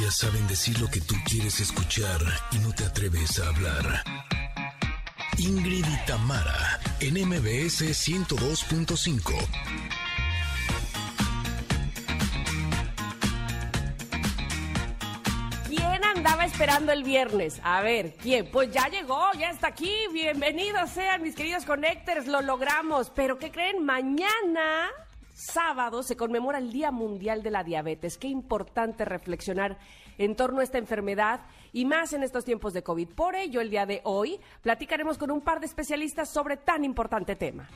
Ellas saben decir lo que tú quieres escuchar y no te atreves a hablar. Ingrid y Tamara, en MBS 102.5. ¿Quién andaba esperando el viernes? A ver, ¿quién? Pues ya llegó, ya está aquí. Bienvenidos sean mis queridos connectors, lo logramos. Pero ¿qué creen? Mañana, sábado, se conmemora el Día Mundial de la Diabetes. Qué importante reflexionar en torno a esta enfermedad y más en estos tiempos de COVID. Por ello, el día de hoy platicaremos con un par de especialistas sobre tan importante tema.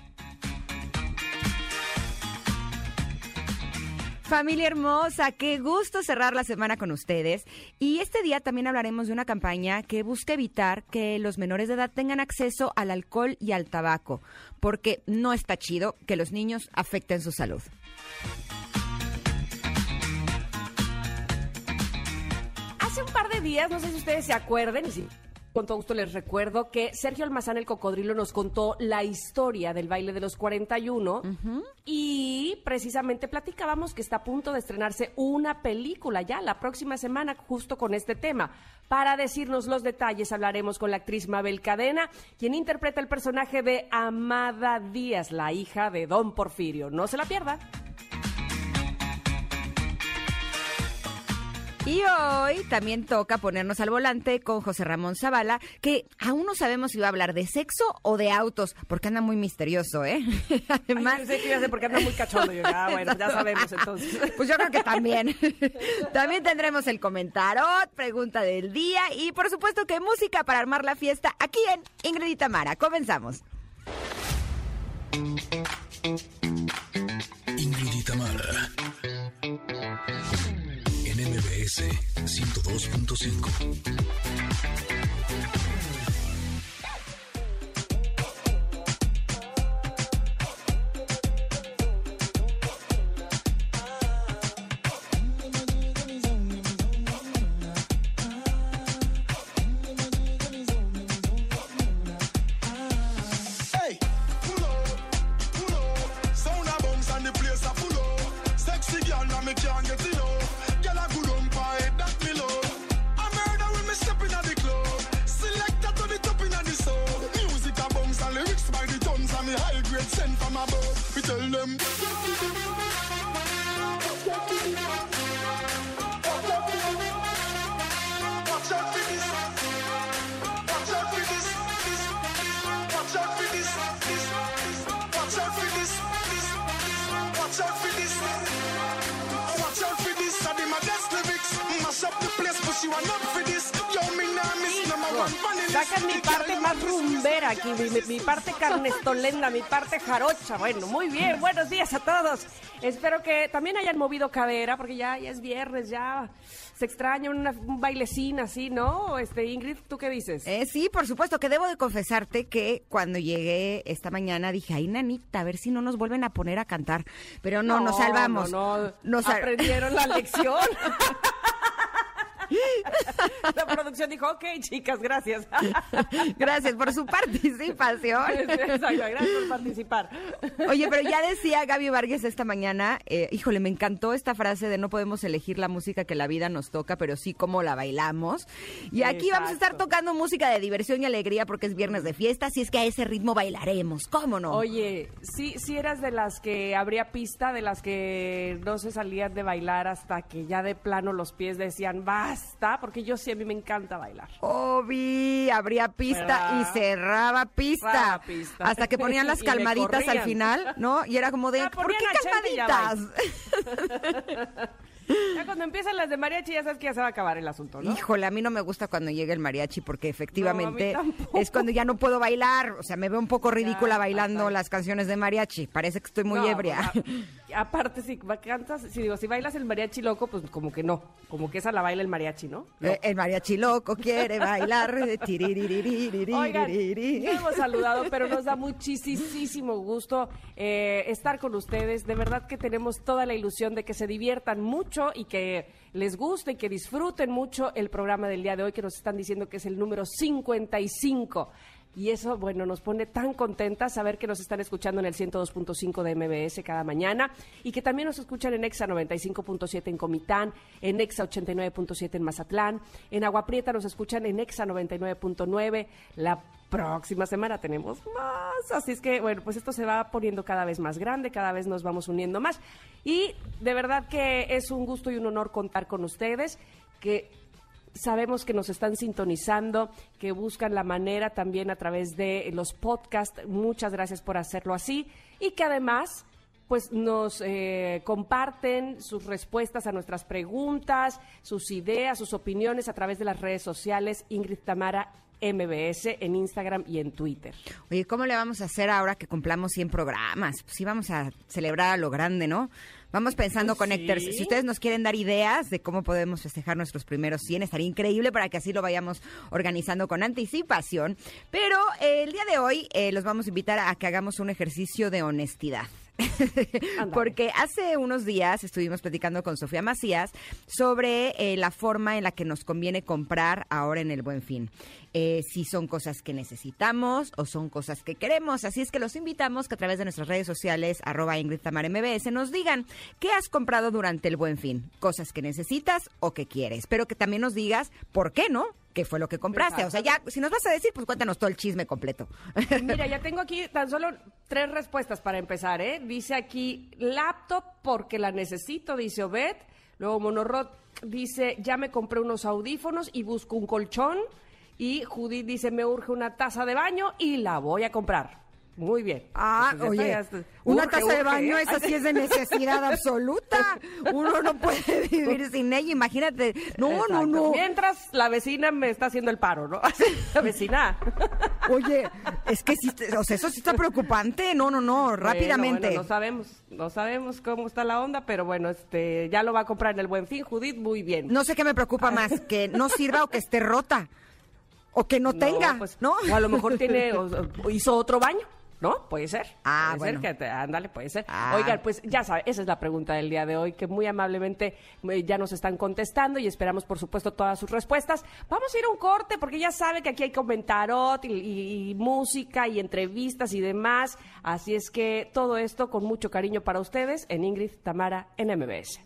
Familia hermosa, qué gusto cerrar la semana con ustedes. Y este día también hablaremos de una campaña que busca evitar que los menores de edad tengan acceso al alcohol y al tabaco, porque no está chido que los niños afecten su salud. Hace un par de días, no sé si ustedes se acuerden, y si con todo gusto les recuerdo que Sergio Almazán el Cocodrilo nos contó la historia del baile de los 41 y precisamente platicábamos que está a punto de estrenarse una película ya la próxima semana justo con este tema. Para decirnos los detalles hablaremos con la actriz Mabel Cadena, quien interpreta el personaje de Amada Díaz, la hija de Don Porfirio. No se la pierda. Y hoy también toca ponernos al volante con José Ramón Zavala, que aún no sabemos si va a hablar de sexo o de autos, porque anda muy misterioso, ¿eh? Además, Ay, sé que sé porque anda muy cachondo. Yo, ya, bueno, ya sabemos entonces. Pues yo creo que también. también tendremos el comentarot, pregunta del día y por supuesto que música para armar la fiesta aquí en Ingrid y Tamara. Comenzamos. Ingrid y Tamara. MBS 102.5. Sexy girl, now me can't get it. Them. Sacan mi parte más rumbera aquí, mi, mi- mi parte carnestolenda, mi parte jarocha. Bueno, muy bien, buenos días a todos. Espero que también hayan movido cadera, porque ya, ya es viernes, ya se extraña una, un bailecín así, ¿no? Este, Ingrid, ¿tú qué dices? Eh, sí, por supuesto, que debo de confesarte que cuando llegué esta mañana dije, ay, nanita, a ver si no nos vuelven a poner a cantar. Pero no, nos salvamos. No, no, Nos aprendieron la lección. la producción dijo, ok, chicas, gracias. Gracias por su participación. Exacto, gracias por participar. Oye, pero ya decía Gaby Vargas esta mañana, eh, híjole, me encantó esta frase de no podemos elegir la música que la vida nos toca, pero sí cómo la bailamos. Y aquí vamos a estar tocando música de diversión y alegría porque es viernes de fiesta, así es que a ese ritmo bailaremos, ¿cómo no? Oye, sí, sí eras de las que habría pista, de las que no se salían de bailar hasta que ya de plano los pies decían basta, porque yo sí a mí me encanta bailar. Obi, abría pista y cerraba pista. Pista. Hasta que ponían las calmaditas al final, ¿no? Y era como de, Ah, ¿por qué calmaditas? Ya cuando empiezan las de mariachi ya sabes que ya se va a acabar el asunto, ¿no? Híjole, a mí no me gusta cuando llega el mariachi porque efectivamente No, es cuando ya no puedo bailar. O sea, me veo un poco ridícula Ya, bailando las canciones de mariachi. Parece que estoy muy No, ebria. pues, aparte, si cantas, si digo, si bailas el mariachi loco, pues como que no, como que esa la baila el mariachi, ¿no? Eh, el mariachi loco quiere bailar. Oigan, ya hemos saludado, pero nos da muchísimo gusto eh, estar con ustedes. De verdad que tenemos toda la ilusión de que se diviertan mucho y que les guste y que disfruten mucho el programa del día de hoy que nos están diciendo que es el número 55. Y eso, bueno, nos pone tan contentas saber que nos están escuchando en el 102.5 de MBS cada mañana y que también nos escuchan en EXA 95.7 en Comitán, en EXA 89.7 en Mazatlán, en Agua Prieta nos escuchan en EXA 99.9. La próxima semana tenemos más. Así es que, bueno, pues esto se va poniendo cada vez más grande, cada vez nos vamos uniendo más. Y de verdad que es un gusto y un honor contar con ustedes, que sabemos que nos están sintonizando, que buscan la manera también a través de los podcasts. Muchas gracias por hacerlo así. Y que además pues nos eh, comparten sus respuestas a nuestras preguntas, sus ideas, sus opiniones a través de las redes sociales. Ingrid Tamara MBS en Instagram y en Twitter. Oye, ¿cómo le vamos a hacer ahora que cumplamos 100 programas? Pues sí, vamos a celebrar a lo grande, ¿no? Vamos pensando, Pues Connectors. sí. Si ustedes nos quieren dar ideas de cómo podemos festejar nuestros primeros 100, estaría increíble para que así lo vayamos organizando con anticipación. Pero eh, el día de hoy eh, los vamos a invitar a que hagamos un ejercicio de honestidad. Porque hace unos días estuvimos platicando con Sofía Macías sobre eh, la forma en la que nos conviene comprar ahora en el buen fin. Eh, si son cosas que necesitamos o son cosas que queremos. Así es que los invitamos que a través de nuestras redes sociales, arroba Ingrid Tamara MBS, nos digan qué has comprado durante el buen fin. Cosas que necesitas o que quieres. Pero que también nos digas por qué no. ¿Qué fue lo que compraste? O sea, ya, si nos vas a decir, pues cuéntanos todo el chisme completo. Mira, ya tengo aquí tan solo tres respuestas para empezar, ¿eh? Dice aquí, laptop porque la necesito, dice Obed. Luego Monorrot dice, ya me compré unos audífonos y busco un colchón. Y Judith dice, me urge una taza de baño y la voy a comprar. Muy bien. Ah, Entonces, oye, está- una Urge, taza de baño, ¿eh? esa sí es de necesidad absoluta. Uno no puede vivir sin ella, imagínate. No, no, Exacto. no. Mientras la vecina me está haciendo el paro, ¿no? la vecina. Oye, es que sí, o sea, eso sí está preocupante. No, no, no, rápidamente. Bueno, bueno, no sabemos, no sabemos cómo está la onda, pero bueno, este, ya lo va a comprar en el Buen Fin, Judith, muy bien. No sé qué me preocupa más, que no sirva o que esté rota. O que no, tenga, pues, ¿no? O a lo mejor tiene, o- o hizo otro baño, ¿no? Puede ser. Ah, puede bueno. ser que te- ándale, puede ser. Ah. Oigan, pues ya sabe, esa es la pregunta del día de hoy, que muy amablemente eh, ya nos están contestando y esperamos, por supuesto, todas sus respuestas. Vamos a ir a un corte, porque ya sabe que aquí hay comentarot y, y- y música y entrevistas y demás. Así es que todo esto con mucho cariño para ustedes en Ingrid Tamara en MBS.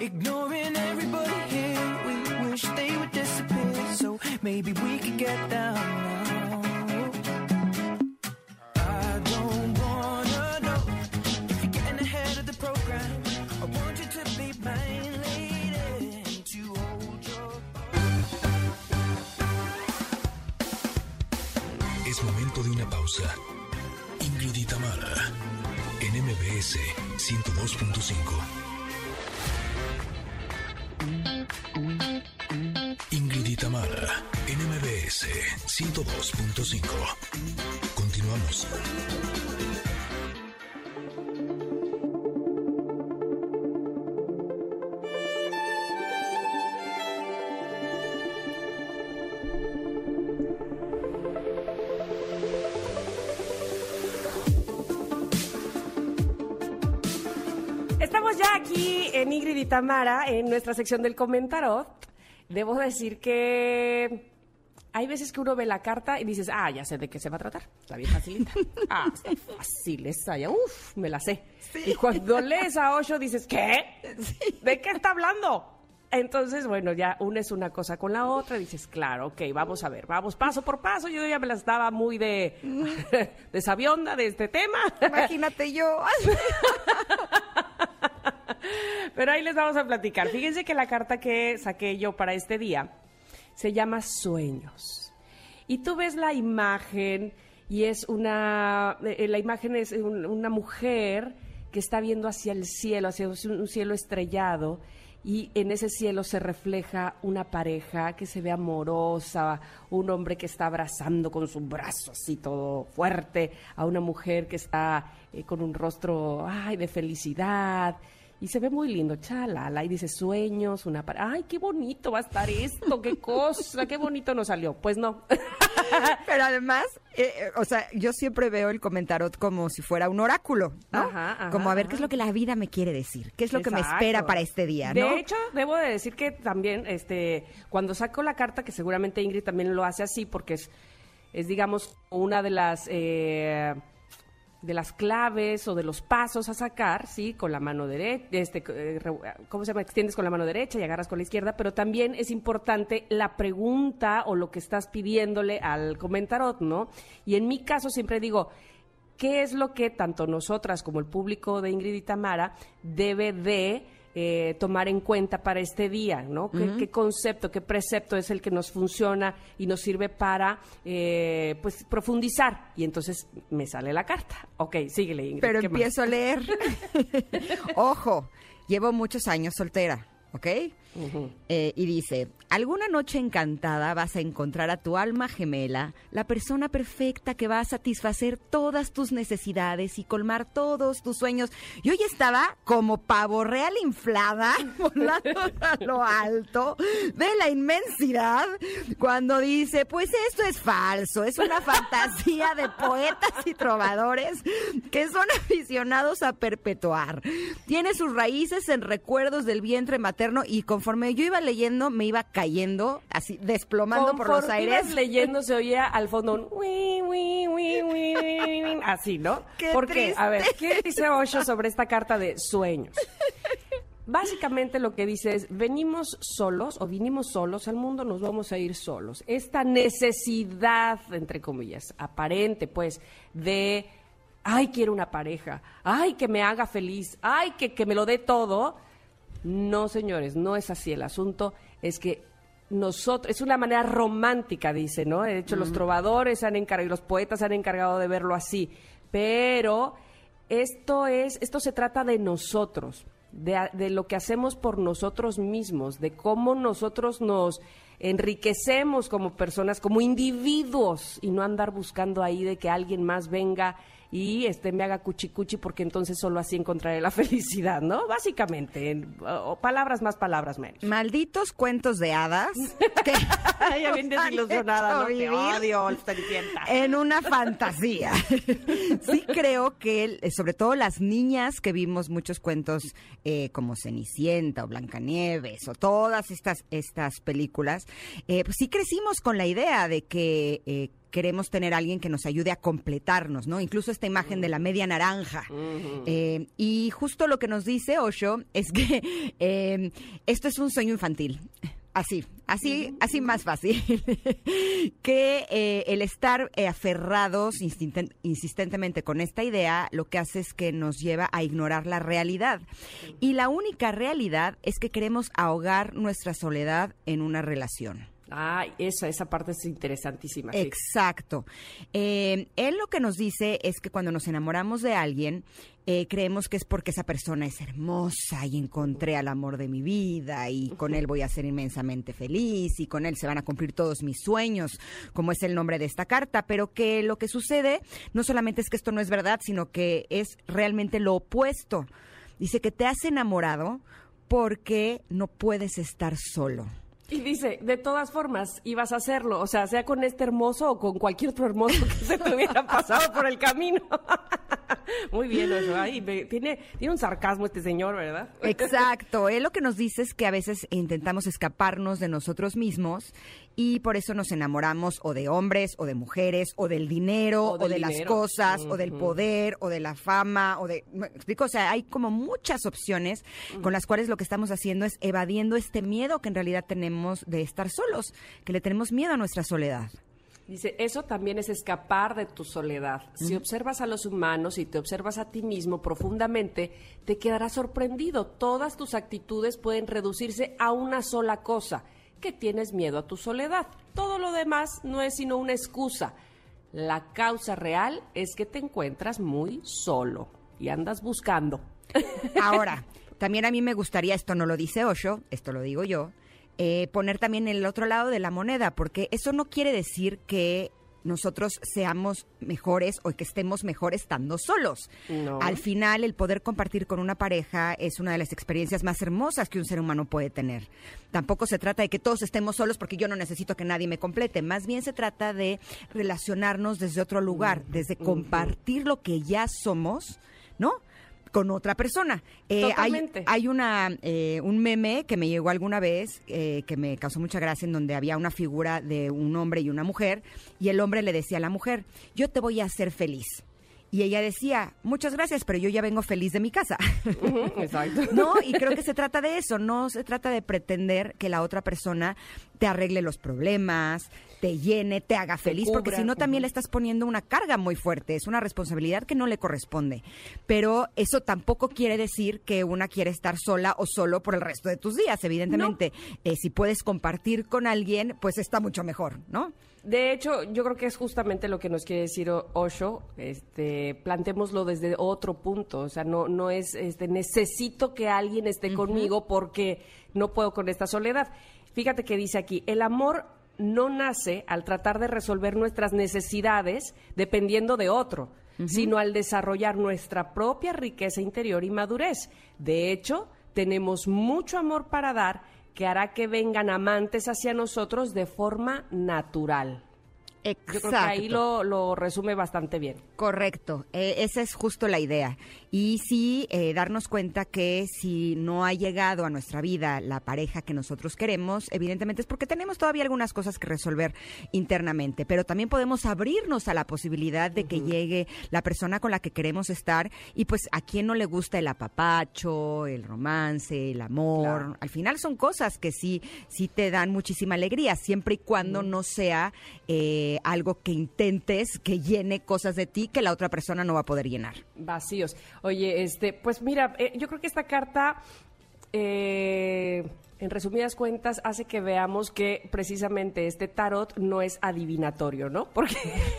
Ignoring everybody here, we they would disappear. So maybe we could get down. Es momento de una pausa. Ingrid y Tamara, en MBS 102.5. Tamara, en MBS 102.5. Continuamos. Estamos ya aquí en Ingrid y Tamara, en nuestra sección del comentarot. Debo decir que hay veces que uno ve la carta y dices, ah, ya sé de qué se va a tratar. Está bien facilita. Ah, está fácil esa, ya, uf, me la sé. Y cuando lees a Osho dices, ¿qué? ¿De qué está hablando? Entonces, bueno, ya unes una cosa con la otra y dices, claro, ok, vamos a ver, vamos paso por paso. Yo ya me las daba muy de, de sabionda de este tema. Imagínate yo. Pero ahí les vamos a platicar. Fíjense que la carta que saqué yo para este día se llama Sueños. Y tú ves la imagen y es una, eh, la imagen es un- una mujer que está viendo hacia el cielo, hacia un cielo estrellado. Y en ese cielo se refleja una pareja que se ve amorosa, un hombre que está abrazando con su brazo así todo fuerte, a una mujer que está eh, con un rostro ay, de felicidad Y se ve muy lindo, chalala, y dice sueños, una... pa- Ay, qué bonito va a estar esto, qué cosa, qué bonito nos salió. Pues no. Pero además, eh, eh, o sea, yo siempre veo el comentarot como si fuera un oráculo, ¿no? Ajá, ajá, como a ver qué es lo que la vida me quiere decir, qué es lo que me espera para este día, ¿no? De hecho, debo de decir que también, este, cuando saco la carta, que seguramente Ingrid también lo hace así, porque es, es digamos, una de las eh, de las claves o de los pasos a sacar, sí, con la mano derecha, este, eh, ¿cómo se llama? Extiendes con la mano derecha y agarras con la izquierda, pero también es importante la pregunta o lo que estás pidiéndole al comentarot, ¿no? Y en mi caso siempre digo, ¿qué es lo que tanto nosotras como el público de Ingrid y Tamara debe de eh, tomar en cuenta para este día, ¿no? ¿Qué, qué concepto, qué precepto es el que nos funciona y nos sirve para, eh, pues, profundizar? Y entonces me sale la carta. Ok, síguele, Ingrid. Pero empiezo a leer. Ojo, llevo muchos años soltera, ¿ok? Eh, y dice, alguna noche encantada vas a encontrar a tu alma gemela, la persona perfecta que va a satisfacer todas tus necesidades y colmar todos tus sueños. Yo ya estaba como pavo real inflada, volando a lo alto de la inmensidad, cuando dice, pues esto es falso, es una fantasía de poetas y trovadores que son aficionados a perpetuar. Tiene sus raíces en recuerdos del vientre materno y conforme yo iba leyendo, me iba cayendo, así desplomando por los Conforme ibas aires. leyendo se oía al fondo un así, ¿no? Qué Porque, a ver. ¿qué dice Osho sobre esta carta de sueños? Básicamente lo que dice es, venimos solos o vinimos solos al mundo, nos vamos a ir solos. Esta necesidad, entre comillas, aparente, pues, de, ay, quiero una pareja, ay, que me haga feliz, ay, que, que me lo dé todo. No, señores, no es así. El asunto es que nosotros, es una manera romántica, dice, ¿no? De hecho, los trovadores han encargado, y los poetas se han encargado de verlo así. Pero esto es, esto se trata de nosotros, de lo que hacemos por nosotros mismos, de cómo nosotros nos enriquecemos como personas, como individuos, y no andar buscando ahí de que alguien más venga y este me haga cuchicuchi porque entonces solo así encontraré la felicidad, ¿no? Básicamente, en- o, palabras más, palabras menos. Malditos cuentos de hadas. que ya bien desilusionada, ¿no? Te odio. En una fantasía. sí creo que, eh, sobre todo las niñas que vimos muchos cuentos eh, como Cenicienta o Blancanieves o todas estas, estas películas, eh, pues sí crecimos con la idea de que... eh, Queremos tener a alguien que nos ayude a completarnos, ¿no? Incluso esta imagen de la media naranja. Eh, y justo lo que nos dice Osho es que eh, esto es un sueño infantil. Así, así, así más fácil. que eh, el estar eh, aferrados insisten- insistentemente con esta idea lo que hace es que nos lleva a ignorar la realidad. Y la única realidad es que queremos ahogar nuestra soledad en una relación. Ah, esa, esa parte es interesantísima. Exacto. Eh, él lo que nos dice es que cuando nos enamoramos de alguien, eh, creemos que es porque esa persona es hermosa y encontré al amor de mi vida y con él voy a ser inmensamente feliz y con él se van a cumplir todos mis sueños, como es el nombre de esta carta, pero que lo que sucede no solamente es que esto no es verdad, sino que es realmente lo opuesto. Dice que te has enamorado porque no puedes estar solo. Y dice, de todas formas, ibas a hacerlo, o sea, sea con este hermoso o con cualquier otro hermoso que se te hubiera pasado por el camino. Muy bien, eso. Ay, tiene, tiene un sarcasmo este señor, ¿verdad? Exacto. Él lo que nos dice es que a veces intentamos escaparnos de nosotros mismos y por eso nos enamoramos o de hombres o de mujeres o del dinero O de las cosas o del poder o de la fama o de... ¿me explico? O sea, hay como muchas opciones con las cuales lo que estamos haciendo es evadiendo este miedo que en realidad tenemos de estar solos, que le tenemos miedo a nuestra soledad. Dice, eso también es escapar de tu soledad. Si observas a los humanos y te observas a ti mismo profundamente, te quedarás sorprendido. Todas tus actitudes pueden reducirse a una sola cosa, que tienes miedo a tu soledad. Todo lo demás no es sino una excusa. La causa real es que te encuentras muy solo y andas buscando. Ahora, también a mí me gustaría, esto no lo dice Osho, esto lo digo yo, eh, poner también el otro lado de la moneda, porque eso no quiere decir que nosotros seamos mejores o que estemos mejor estando solos. No. Al final, el poder compartir con una pareja es una de las experiencias más hermosas que un ser humano puede tener. Tampoco se trata de que todos estemos solos porque yo no necesito que nadie me complete. Más bien se trata de relacionarnos desde otro lugar, desde compartir lo que ya somos, ¿no? Con otra persona. Eh, hay, hay una eh, un meme que me llegó alguna vez eh, que me causó mucha gracia en donde había una figura de un hombre y una mujer y el hombre le decía a la mujer, yo te voy a hacer feliz. Y ella decía, muchas gracias, pero yo ya vengo feliz de mi casa. Exacto. No, y creo que se trata de eso, no se trata de pretender que la otra persona te arregle los problemas, te llene, te haga feliz, porque si no también le estás poniendo una carga muy fuerte, es una responsabilidad que no le corresponde. Pero eso tampoco quiere decir que una quiere estar sola o solo por el resto de tus días, evidentemente. Eh, si puedes compartir con alguien, pues está mucho mejor, ¿no? De hecho, yo creo que es justamente lo que nos quiere decir Osho. Este, plantémoslo desde otro punto. O sea, no, no es, este, necesito que alguien esté conmigo porque no puedo con esta soledad. Fíjate que dice aquí, el amor no nace al tratar de resolver nuestras necesidades dependiendo de otro, sino al desarrollar nuestra propia riqueza interior y madurez. De hecho, tenemos mucho amor para dar que hará que vengan amantes hacia nosotros de forma natural. Yo creo que ahí lo, lo resume bastante bien. Correcto, eh, esa es justo la idea. Y sí, eh, darnos cuenta que si no ha llegado a nuestra vida la pareja que nosotros queremos, evidentemente es porque tenemos todavía algunas cosas que resolver internamente, pero también podemos abrirnos a la posibilidad de que llegue la persona con la que queremos estar y pues a quien no le gusta el apapacho, el romance, el amor. Claro. Al final son cosas que sí, sí te dan muchísima alegría, siempre y cuando no sea eh, algo que intentes que llene cosas de ti que la otra persona no va a poder llenar. Vacíos. Oye, este, pues mira, eh, yo creo que esta carta, eh, en resumidas cuentas, hace que veamos que precisamente este tarot no es adivinatorio, ¿no?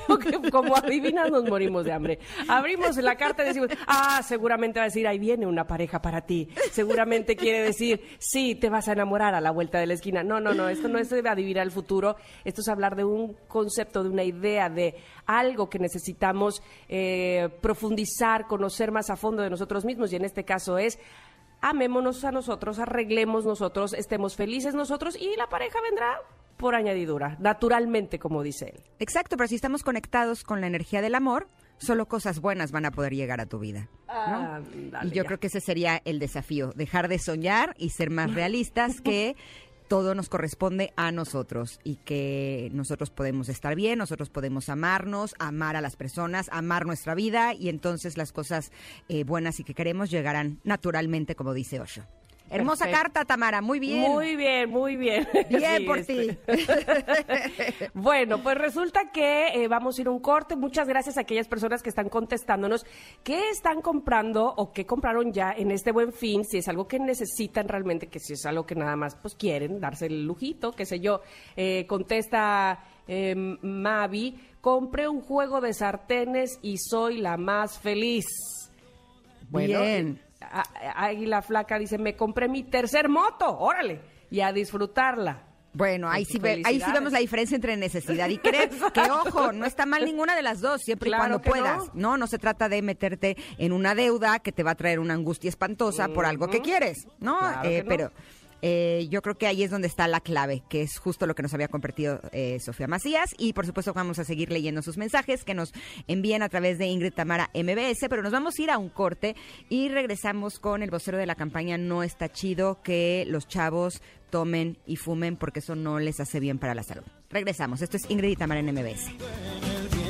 Porque, como adivinas nos morimos de hambre. Abrimos la carta y decimos, ah, seguramente va a decir, ahí viene una pareja para ti. Seguramente quiere decir, sí, te vas a enamorar a la vuelta de la esquina. No, no, no, esto no es de adivinar el futuro, esto es hablar de un concepto, de una idea, de algo que necesitamos eh, profundizar, conocer más a fondo de nosotros mismos y en este caso es amémonos a nosotros, arreglemos nosotros, estemos felices nosotros y la pareja vendrá por añadidura, naturalmente, como dice él. Exacto, pero si estamos conectados con la energía del amor, solo cosas buenas van a poder llegar a tu vida. ¿no? Ah, dale, y yo ya. creo que ese sería el desafío, dejar de soñar y ser más realistas que todo nos corresponde a nosotros y que nosotros podemos estar bien, nosotros podemos amarnos, amar a las personas, amar nuestra vida y entonces las cosas eh, buenas y que queremos llegarán naturalmente, como dice Osho. Hermosa Perfecto. carta, Tamara, muy bien. Muy bien, muy bien. Bien Sí, por este. ti. Bueno, pues resulta que eh, vamos a ir a un corte. Muchas gracias a aquellas personas que están contestándonos qué están comprando o qué compraron ya en este buen fin, si es algo que necesitan realmente, que si es algo que nada más pues quieren darse el lujito, qué sé yo. Eh, contesta eh, Mavi, compré un juego de sartenes y soy la más feliz. Bien. Águila Flaca dice, me compré mi tercer moto, órale, y a disfrutarla. Bueno, ahí Pues, sí, ve- ahí sí vemos la diferencia entre necesidad y querer. que ojo, no está mal ninguna de las dos, siempre Claro y cuando puedas. no. No. no, se trata de meterte en una deuda que te va a traer una angustia espantosa por algo que quieres, ¿no? Claro Eh, que no. Pero eh, yo creo que ahí es donde está la clave, que es justo lo que nos había compartido eh, Sofía Macías. Y por supuesto vamos a seguir leyendo sus mensajes que nos envían a través de Ingrid Tamara MBS, pero nos vamos a ir a un corte y regresamos con el vocero de la campaña No está chido que los chavos tomen y fumen porque eso no les hace bien para la salud. Regresamos. Esto es Ingrid y Tamara en MBS.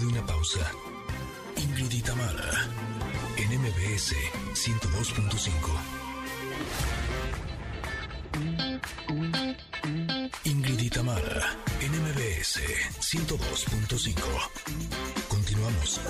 De una pausa. Ingrid y Tamara, en MBS 102.5. Ingrid y Tamara, en MBS 102.5. Continuamos.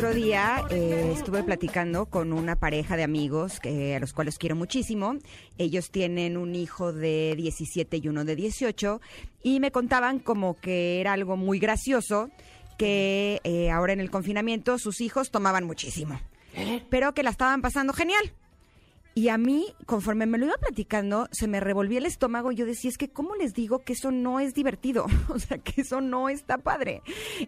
Otro día eh, estuve platicando con una pareja de amigos que, a los cuales quiero muchísimo. Ellos tienen un hijo de 17 y uno de 18 y me contaban como que era algo muy gracioso que eh, ahora en el confinamiento sus hijos tomaban muchísimo, pero que la estaban pasando genial. Y a mí, conforme me lo iba platicando, se me revolvía el estómago y yo decía, es que ¿cómo les digo que eso no es divertido? O sea, que eso no está padre.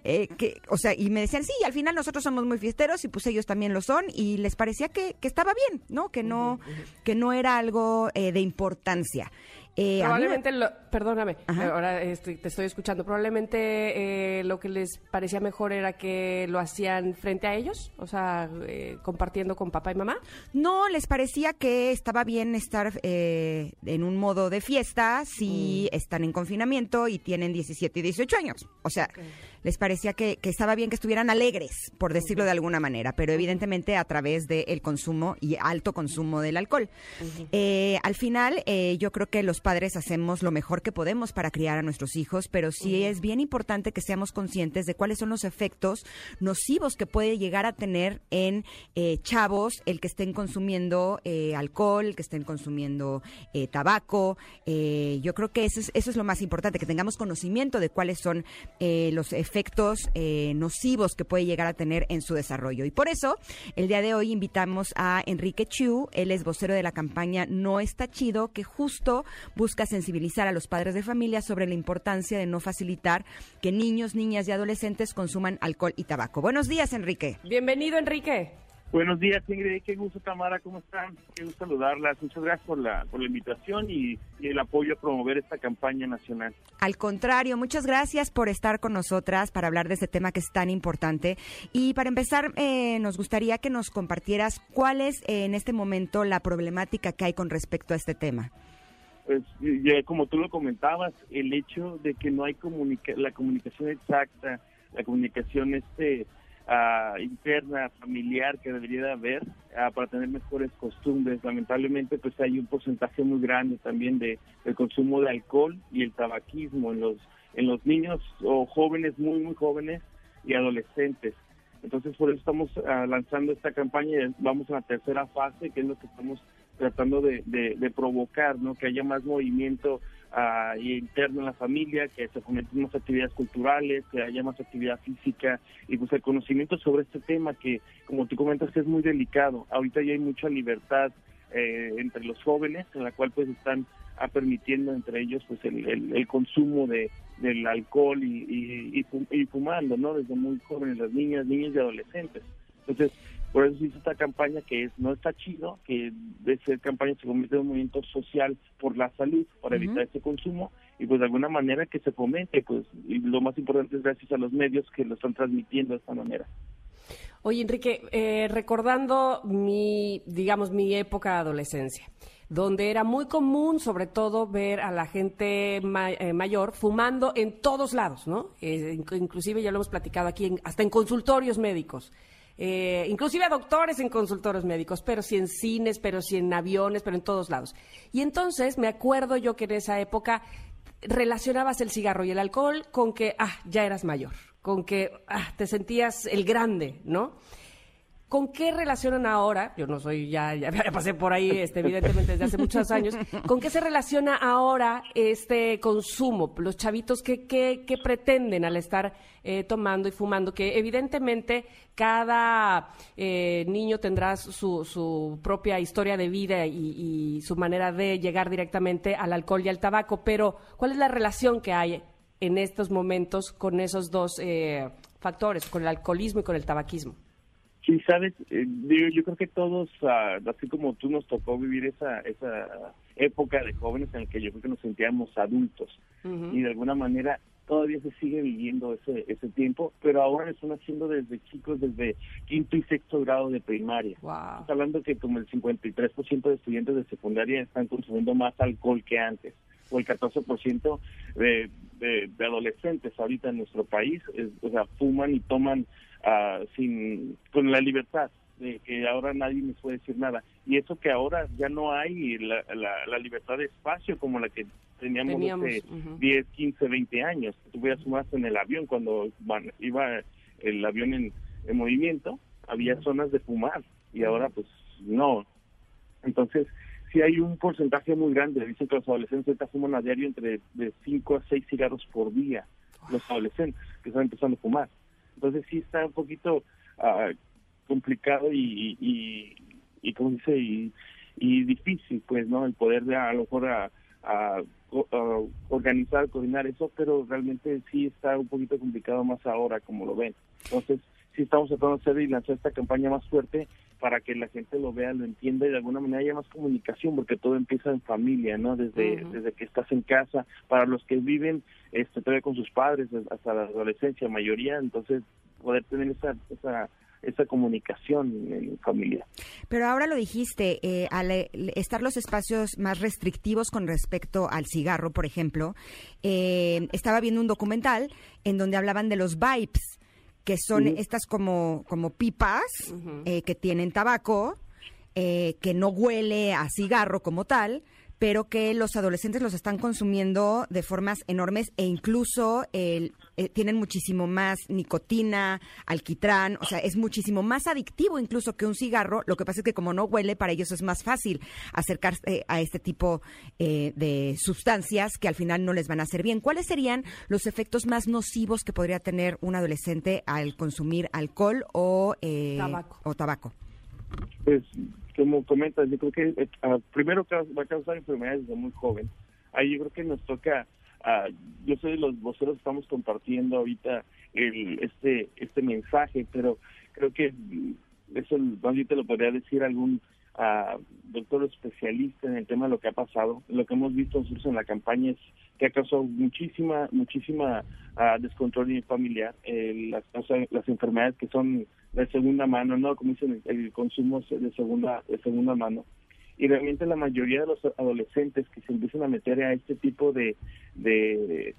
Eh, que, o sea, y me decían, sí, al final nosotros somos muy fiesteros y pues ellos también lo son y les parecía que, que estaba bien, ¿no? Que no, que no era algo eh, de importancia. Eh, a mí me- Probablemente, lo- perdóname, Ajá. ahora estoy- te estoy escuchando. Probablemente eh, lo que les parecía mejor era que lo hacían frente a ellos, o sea, eh, compartiendo con papá y mamá. No, les parecía que estaba bien estar eh, en un modo de fiesta si están en confinamiento y tienen 17 y 18 años. O sea, les parecía que, que estaba bien que estuvieran alegres, por decirlo de alguna manera, pero evidentemente a través del consumo y alto consumo del alcohol. Eh, al final, eh, yo creo que los padres hacemos lo mejor que podemos para criar a nuestros hijos, pero sí es bien importante que seamos conscientes de cuáles son los efectos nocivos que puede llegar a tener en eh, chavos el que estén consumiendo eh, alcohol, el que estén consumiendo eh, tabaco. Eh, yo creo que eso es, eso es lo más importante, que tengamos conocimiento de cuáles son eh, los efectos eh, nocivos que puede llegar a tener en su desarrollo. Y por eso, el día de hoy invitamos a Enrique Chu, él es vocero de la campaña No está chido, que justo busca sensibilizar a los padres de familia sobre la importancia de no facilitar que niños, niñas y adolescentes consuman alcohol y tabaco. Buenos días, Enrique. Bienvenido, Enrique. Buenos días, Ingrid. Qué gusto, Tamara. ¿Cómo están? Qué gusto saludarlas. Muchas gracias por la, por la invitación y, y el apoyo a promover esta campaña nacional. Al contrario, muchas gracias por estar con nosotras para hablar de este tema que es tan importante. Y para empezar, eh, nos gustaría que nos compartieras cuál es eh, en este momento la problemática que hay con respecto a este tema. Pues, ya como tú lo comentabas, el hecho de que no hay comunica la comunicación exacta, la comunicación este ah, interna, familiar que debería de haber para tener mejores costumbres. Lamentablemente, pues hay un porcentaje muy grande también de del consumo de alcohol y el tabaquismo en los en los niños o jóvenes muy muy jóvenes y adolescentes. Entonces, por eso estamos ah, lanzando esta campaña y vamos a la tercera fase, que es lo que estamos tratando de, de- de provocar, ¿no? Que haya más movimiento y interno en la familia, que se fomenten más actividades culturales, que haya más actividad física y pues el conocimiento sobre este tema que, como tú comentas, es muy delicado. Ahorita ya hay mucha libertad eh, entre los jóvenes, en la cual pues están ah, permitiendo entre ellos pues el, el- el consumo de del alcohol y, y, y fumando, ¿no? Desde muy jóvenes, las niñas, niños y adolescentes. Entonces, por eso se hizo esta campaña que es no está chido, que de ser campaña se convierte en un movimiento social por la salud, para evitar ese consumo y pues de alguna manera que se fomente, pues y lo más importante es gracias a los medios que lo están transmitiendo de esta manera. Oye, Enrique, eh, recordando mi, digamos, mi época de adolescencia, donde era muy común, sobre todo, ver a la gente ma- eh, mayor fumando en todos lados, ¿no? Eh, inc- inclusive ya lo hemos platicado aquí, en- hasta en consultorios médicos. Eh, inclusive a doctores en consultorios médicos, pero sí en cines, pero sí en aviones, pero en todos lados. Y entonces me acuerdo yo que en esa época relacionabas el cigarro y el alcohol con que, ah, ya eras mayor, con que ah, te sentías el grande, ¿no? ¿Con qué relacionan ahora? Yo no soy, ya, ya, pasé por ahí, este, evidentemente, desde hace muchos años. ¿Con qué se relaciona ahora este consumo? Los chavitos, ¿qué, qué, qué pretenden al estar eh, tomando y fumando? Que evidentemente cada eh, niño tendrá su, su propia historia de vida y, y su manera de llegar directamente al alcohol y al tabaco, pero ¿cuál es la relación que hay en estos momentos con esos dos eh, factores, con el alcoholismo y con el tabaquismo? Sí, sabes, eh, digo, yo creo que todos, ah, así como tú nos tocó vivir esa esa época de jóvenes en la que yo creo que nos sentíamos adultos y de alguna manera todavía se sigue viviendo ese ese tiempo, pero ahora lo están haciendo desde chicos, desde quinto y sexto grado de primaria. Wow. Estamos hablando que como el 53% de estudiantes de secundaria están consumiendo más alcohol que antes, o el 14% de, de, de adolescentes ahorita en nuestro país, es- o sea, fuman y toman ah, sin con la libertad de que ahora nadie les puede decir nada. Y eso que ahora ya no hay la, la, la libertad de espacio como la que teníamos, Teníamos, hace ujú. 10, 15, 20 años. Tú veías más en el avión cuando van- iba el avión en, en movimiento, había zonas de fumar y ahora pues no. Entonces, sí hay un porcentaje muy grande. Dicen que los adolescentes ahorita fuman a diario entre de 5 a 6 cigarros por día, los adolescentes que están empezando a fumar. Entonces sí está un poquito ah, complicado y, y, y ¿cómo dice? Y, y difícil, pues, ¿no? El poder de, a lo mejor a, a organizar, coordinar eso, pero realmente sí está un poquito complicado más ahora, como lo ven. Entonces, sí estamos tratando de hacer y lanzar esta campaña más fuerte para que la gente lo vea, lo entienda y de alguna manera haya más comunicación, porque todo empieza en familia, ¿no? Desde, desde que estás en casa, para los que viven este, todavía con sus padres hasta la adolescencia, mayoría, entonces poder tener esa, esa, esa comunicación en familia. Pero ahora lo dijiste, eh, al eh, estar los espacios más restrictivos con respecto al cigarro, por ejemplo, eh, estaba viendo un documental en donde hablaban de los vibes, que son estas como, como pipas eh, que tienen tabaco, eh, que no huele a cigarro como tal, pero que los adolescentes los están consumiendo de formas enormes e incluso el- eh, tienen muchísimo más nicotina, alquitrán, o sea, es muchísimo más adictivo incluso que un cigarro. Lo que pasa es que como no huele, para ellos es más fácil acercarse eh, a este tipo eh, de sustancias que al final no les van a hacer bien. ¿Cuáles serían los efectos más nocivos que podría tener un adolescente al consumir alcohol o, eh, Tabaco. o tabaco? Pues, como comentas, yo creo que eh, primero va a causar enfermedades desde muy joven. Ahí yo creo que nos toca, ah, yo de los voceros estamos compartiendo ahorita el, este este mensaje, pero creo que mm, eso más bien te lo podría decir algún ah, doctor especialista en el tema de lo que ha pasado. Lo que hemos visto nosotros en la campaña es que ha causado muchísima, muchísima descontrol familiar, eh, las, las enfermedades que son de segunda mano, ¿no? Como dicen, el, consumo de segunda, de segunda mano. Y realmente la mayoría de los adolescentes que se empiezan a meter a este tipo de, de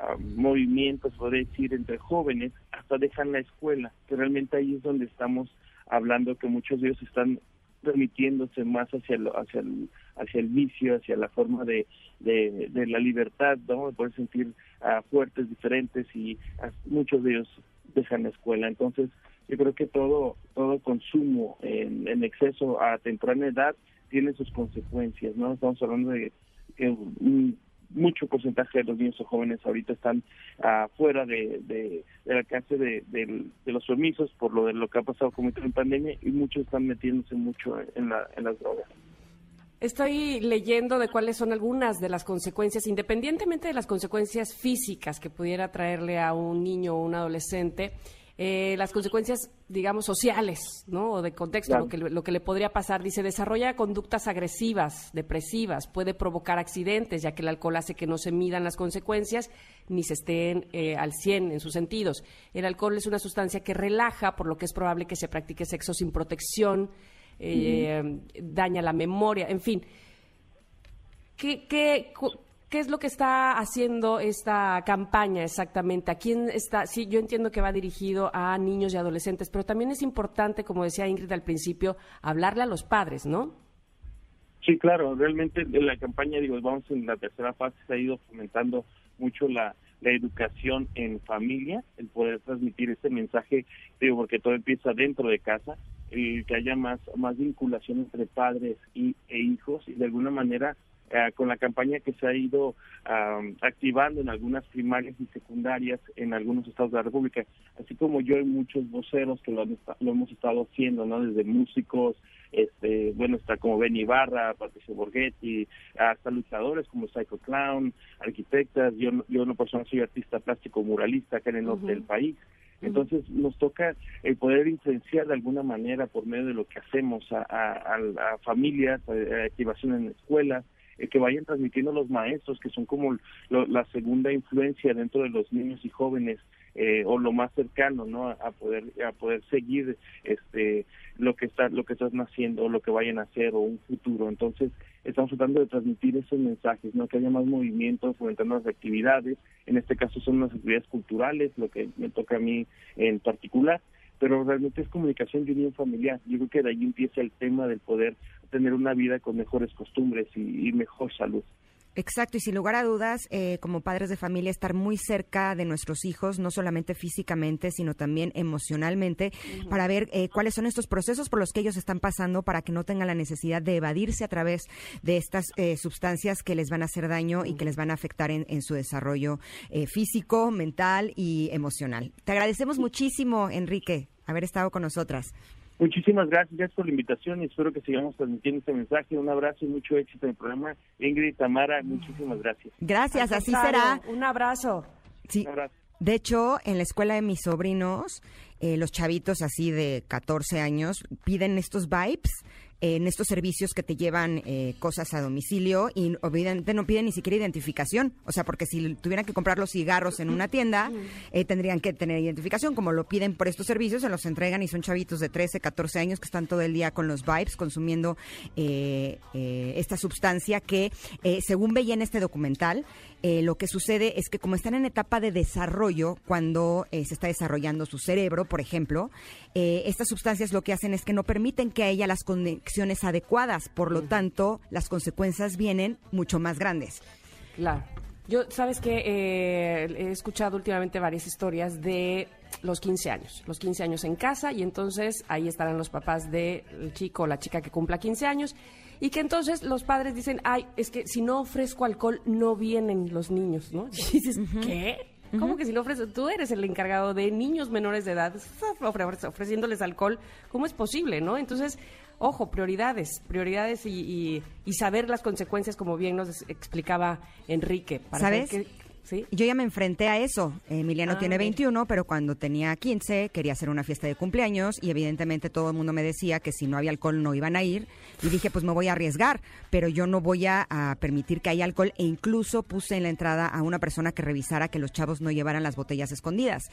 ah, movimientos, podría decir, entre jóvenes, hasta dejan la escuela, que realmente ahí es donde estamos hablando que muchos de ellos están remitiéndose más hacia el, hacia el, hacia el vicio, hacia la forma de, de, la libertad, ¿no? De poder sentir ah, fuertes, diferentes y ah, muchos de ellos dejan la escuela. Entonces, yo creo que todo todo consumo en, en exceso a temprana edad tiene sus consecuencias, ¿no? Estamos hablando de que un mucho porcentaje de los niños o jóvenes ahorita están ah, fuera de, de, del alcance de, del- de los permisos por lo de lo que ha pasado con en pandemia y muchos están metiéndose mucho en, la, en las drogas. Estoy leyendo de cuáles son algunas de las consecuencias, independientemente de las consecuencias físicas que pudiera traerle a un niño o un adolescente, eh, las consecuencias, digamos, sociales, ¿no? O de contexto, Claro. lo, que, lo que le podría pasar. Dice, desarrolla conductas agresivas, depresivas, puede provocar accidentes, ya que el alcohol hace que no se midan las consecuencias ni se estén eh, al 100 en sus sentidos. El alcohol es una sustancia que relaja, por lo que es probable que se practique sexo sin protección, eh, daña la memoria, en fin. ¿Qué, qué, qué es lo que está haciendo esta campaña exactamente? ¿A quién está? Sí, yo entiendo que va dirigido a niños y adolescentes, pero también es importante, como decía Ingrid al principio, hablarle a los padres, ¿no? Sí, claro, realmente en la campaña, digo, vamos en la tercera fase, se ha ido fomentando mucho la, la educación en familia, el poder transmitir este mensaje, digo, porque todo empieza dentro de casa, el que haya más, más vinculación entre padres y, e hijos y de alguna manera eh, con la campaña que se ha ido am, activando en algunas primarias y secundarias en algunos estados de la República, así como yo y muchos voceros que lo, han lo hemos estado haciendo, ¿no? Desde músicos, este, bueno, está como Ben Ibarra, Patricio Borghetti, hasta luchadores como Psycho Clown, arquitectas, yo, yo una persona soy artista plástico muralista acá en el norte del país. Entonces nos toca el poder influenciar de alguna manera por medio de lo que hacemos a, a, a- a familias, a, a activación en escuelas, eh, que vayan transmitiendo los maestros, que son como lo- la segunda influencia dentro de los niños y jóvenes, eh, o lo más cercano, ¿no? A, poder a poder seguir este lo que está lo que estás haciendo, o lo que vayan a hacer, o un futuro. Entonces estamos tratando de transmitir esos mensajes, ¿no? Que haya más movimiento, fomentando las actividades. En este caso son las actividades culturales, lo que me toca a mí en particular pero realmente es comunicación de unión familiar. Yo creo que de ahí empieza el tema del poder tener una vida con mejores costumbres y, y mejor salud. Exacto, y sin lugar a dudas, eh, como padres de familia, estar muy cerca de nuestros hijos, no solamente físicamente, sino también emocionalmente, para ver eh, cuáles son estos procesos por los que ellos están pasando para que no tengan la necesidad de evadirse a través de estas eh, sustancias que les van a hacer daño y que les van a afectar en, en su desarrollo eh, físico, mental y emocional. Te agradecemos muchísimo, Enrique, haber estado con nosotras. Muchísimas gracias, gracias por la invitación y espero que sigamos transmitiendo este mensaje. Un abrazo y mucho éxito en el programa. Ingrid, Tamara, muchísimas gracias. Gracias, así será. Un abrazo. Sí. Un abrazo. De hecho, en la escuela de mis sobrinos, eh, los chavitos así de 14 años piden estos vibes en estos servicios que te llevan eh, cosas a domicilio y obviamente no piden ni siquiera identificación. O sea, porque si tuvieran que comprar los cigarros en una tienda, eh, tendrían que tener identificación. Como lo piden por estos servicios, se los entregan y son chavitos de 13, 14 años que están todo el día con los vibes consumiendo eh, eh, esta sustancia que, eh, según veía en este documental, lo que sucede es que como están en etapa de desarrollo, cuando se está desarrollando su cerebro, por ejemplo, estas sustancias lo que hacen es que no permiten que haya las adecuadas, por lo tanto, las consecuencias vienen mucho más grandes. Claro. Yo, sabes que he escuchado últimamente varias historias de los 15 años, los 15 años en casa y entonces ahí estarán los papás del chico o la chica que cumpla 15 años y que entonces los padres dicen, ay, es que si no ofrezco alcohol no vienen los niños, ¿no? Y dices, ¿qué? ¿Cómo que si no ofreces? Tú eres el encargado de niños menores de edad ofre- ofre- ofreciéndoles alcohol. ¿Cómo es posible, no? Entonces, ojo, prioridades, prioridades y, y- y saber las consecuencias, como bien nos explicaba Enrique. Para ¿Sabes? saber qué- ¿sí? Yo ya me enfrenté a eso. Emiliano Ah, tiene mira. 21, pero cuando tenía 15 quería hacer una fiesta de cumpleaños y evidentemente todo el mundo me decía que si no había alcohol no iban a ir. Y dije, pues me voy a arriesgar, pero yo no voy a, a permitir que haya alcohol e incluso puse en la entrada a una persona que revisara que los chavos no llevaran las botellas escondidas.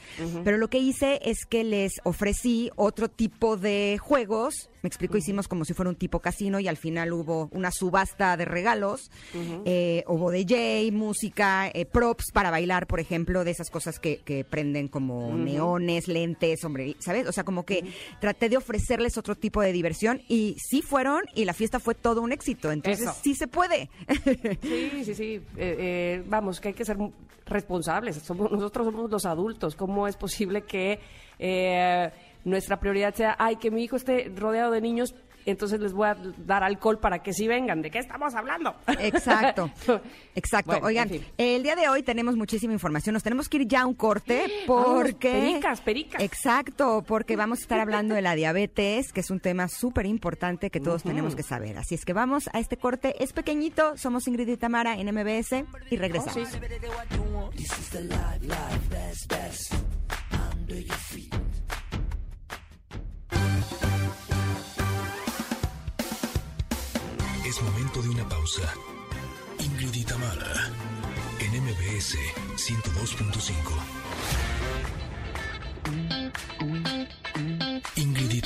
Pero lo que hice es que les ofrecí otro tipo de juegos. Me explico, hicimos como si fuera un tipo casino y al final hubo una subasta de regalos. Eh, hubo DJ, música, eh, props para bailar, por ejemplo, de esas cosas que, que prenden como neones, lentes, hombre, ¿sabes? O sea, como que traté de ofrecerles otro tipo de diversión y sí fueron y la fiesta fue todo un éxito. Entonces, Eso. sí se puede. Sí, sí, sí. Eh, eh, vamos, que hay que ser responsables. Somos, nosotros somos los adultos. ¿Cómo es posible que eh, nuestra prioridad sea, ay, que mi hijo esté rodeado de niños, entonces les voy a dar alcohol para que sí vengan? ¿De qué estamos hablando? Exacto, exacto. Bueno, Oigan, en fin. el día de hoy tenemos muchísima información. Nos tenemos que ir ya a un corte porque... pericas, pericas. Exacto, porque vamos a estar hablando de la diabetes, que es un tema súper importante que todos tenemos que saber. Así es que vamos a este corte. Es pequeñito, somos Ingrid y Tamara en MBS y regresamos. Sí. Momento de una pausa. Ingrid y en MBS 102.5. Ingrid y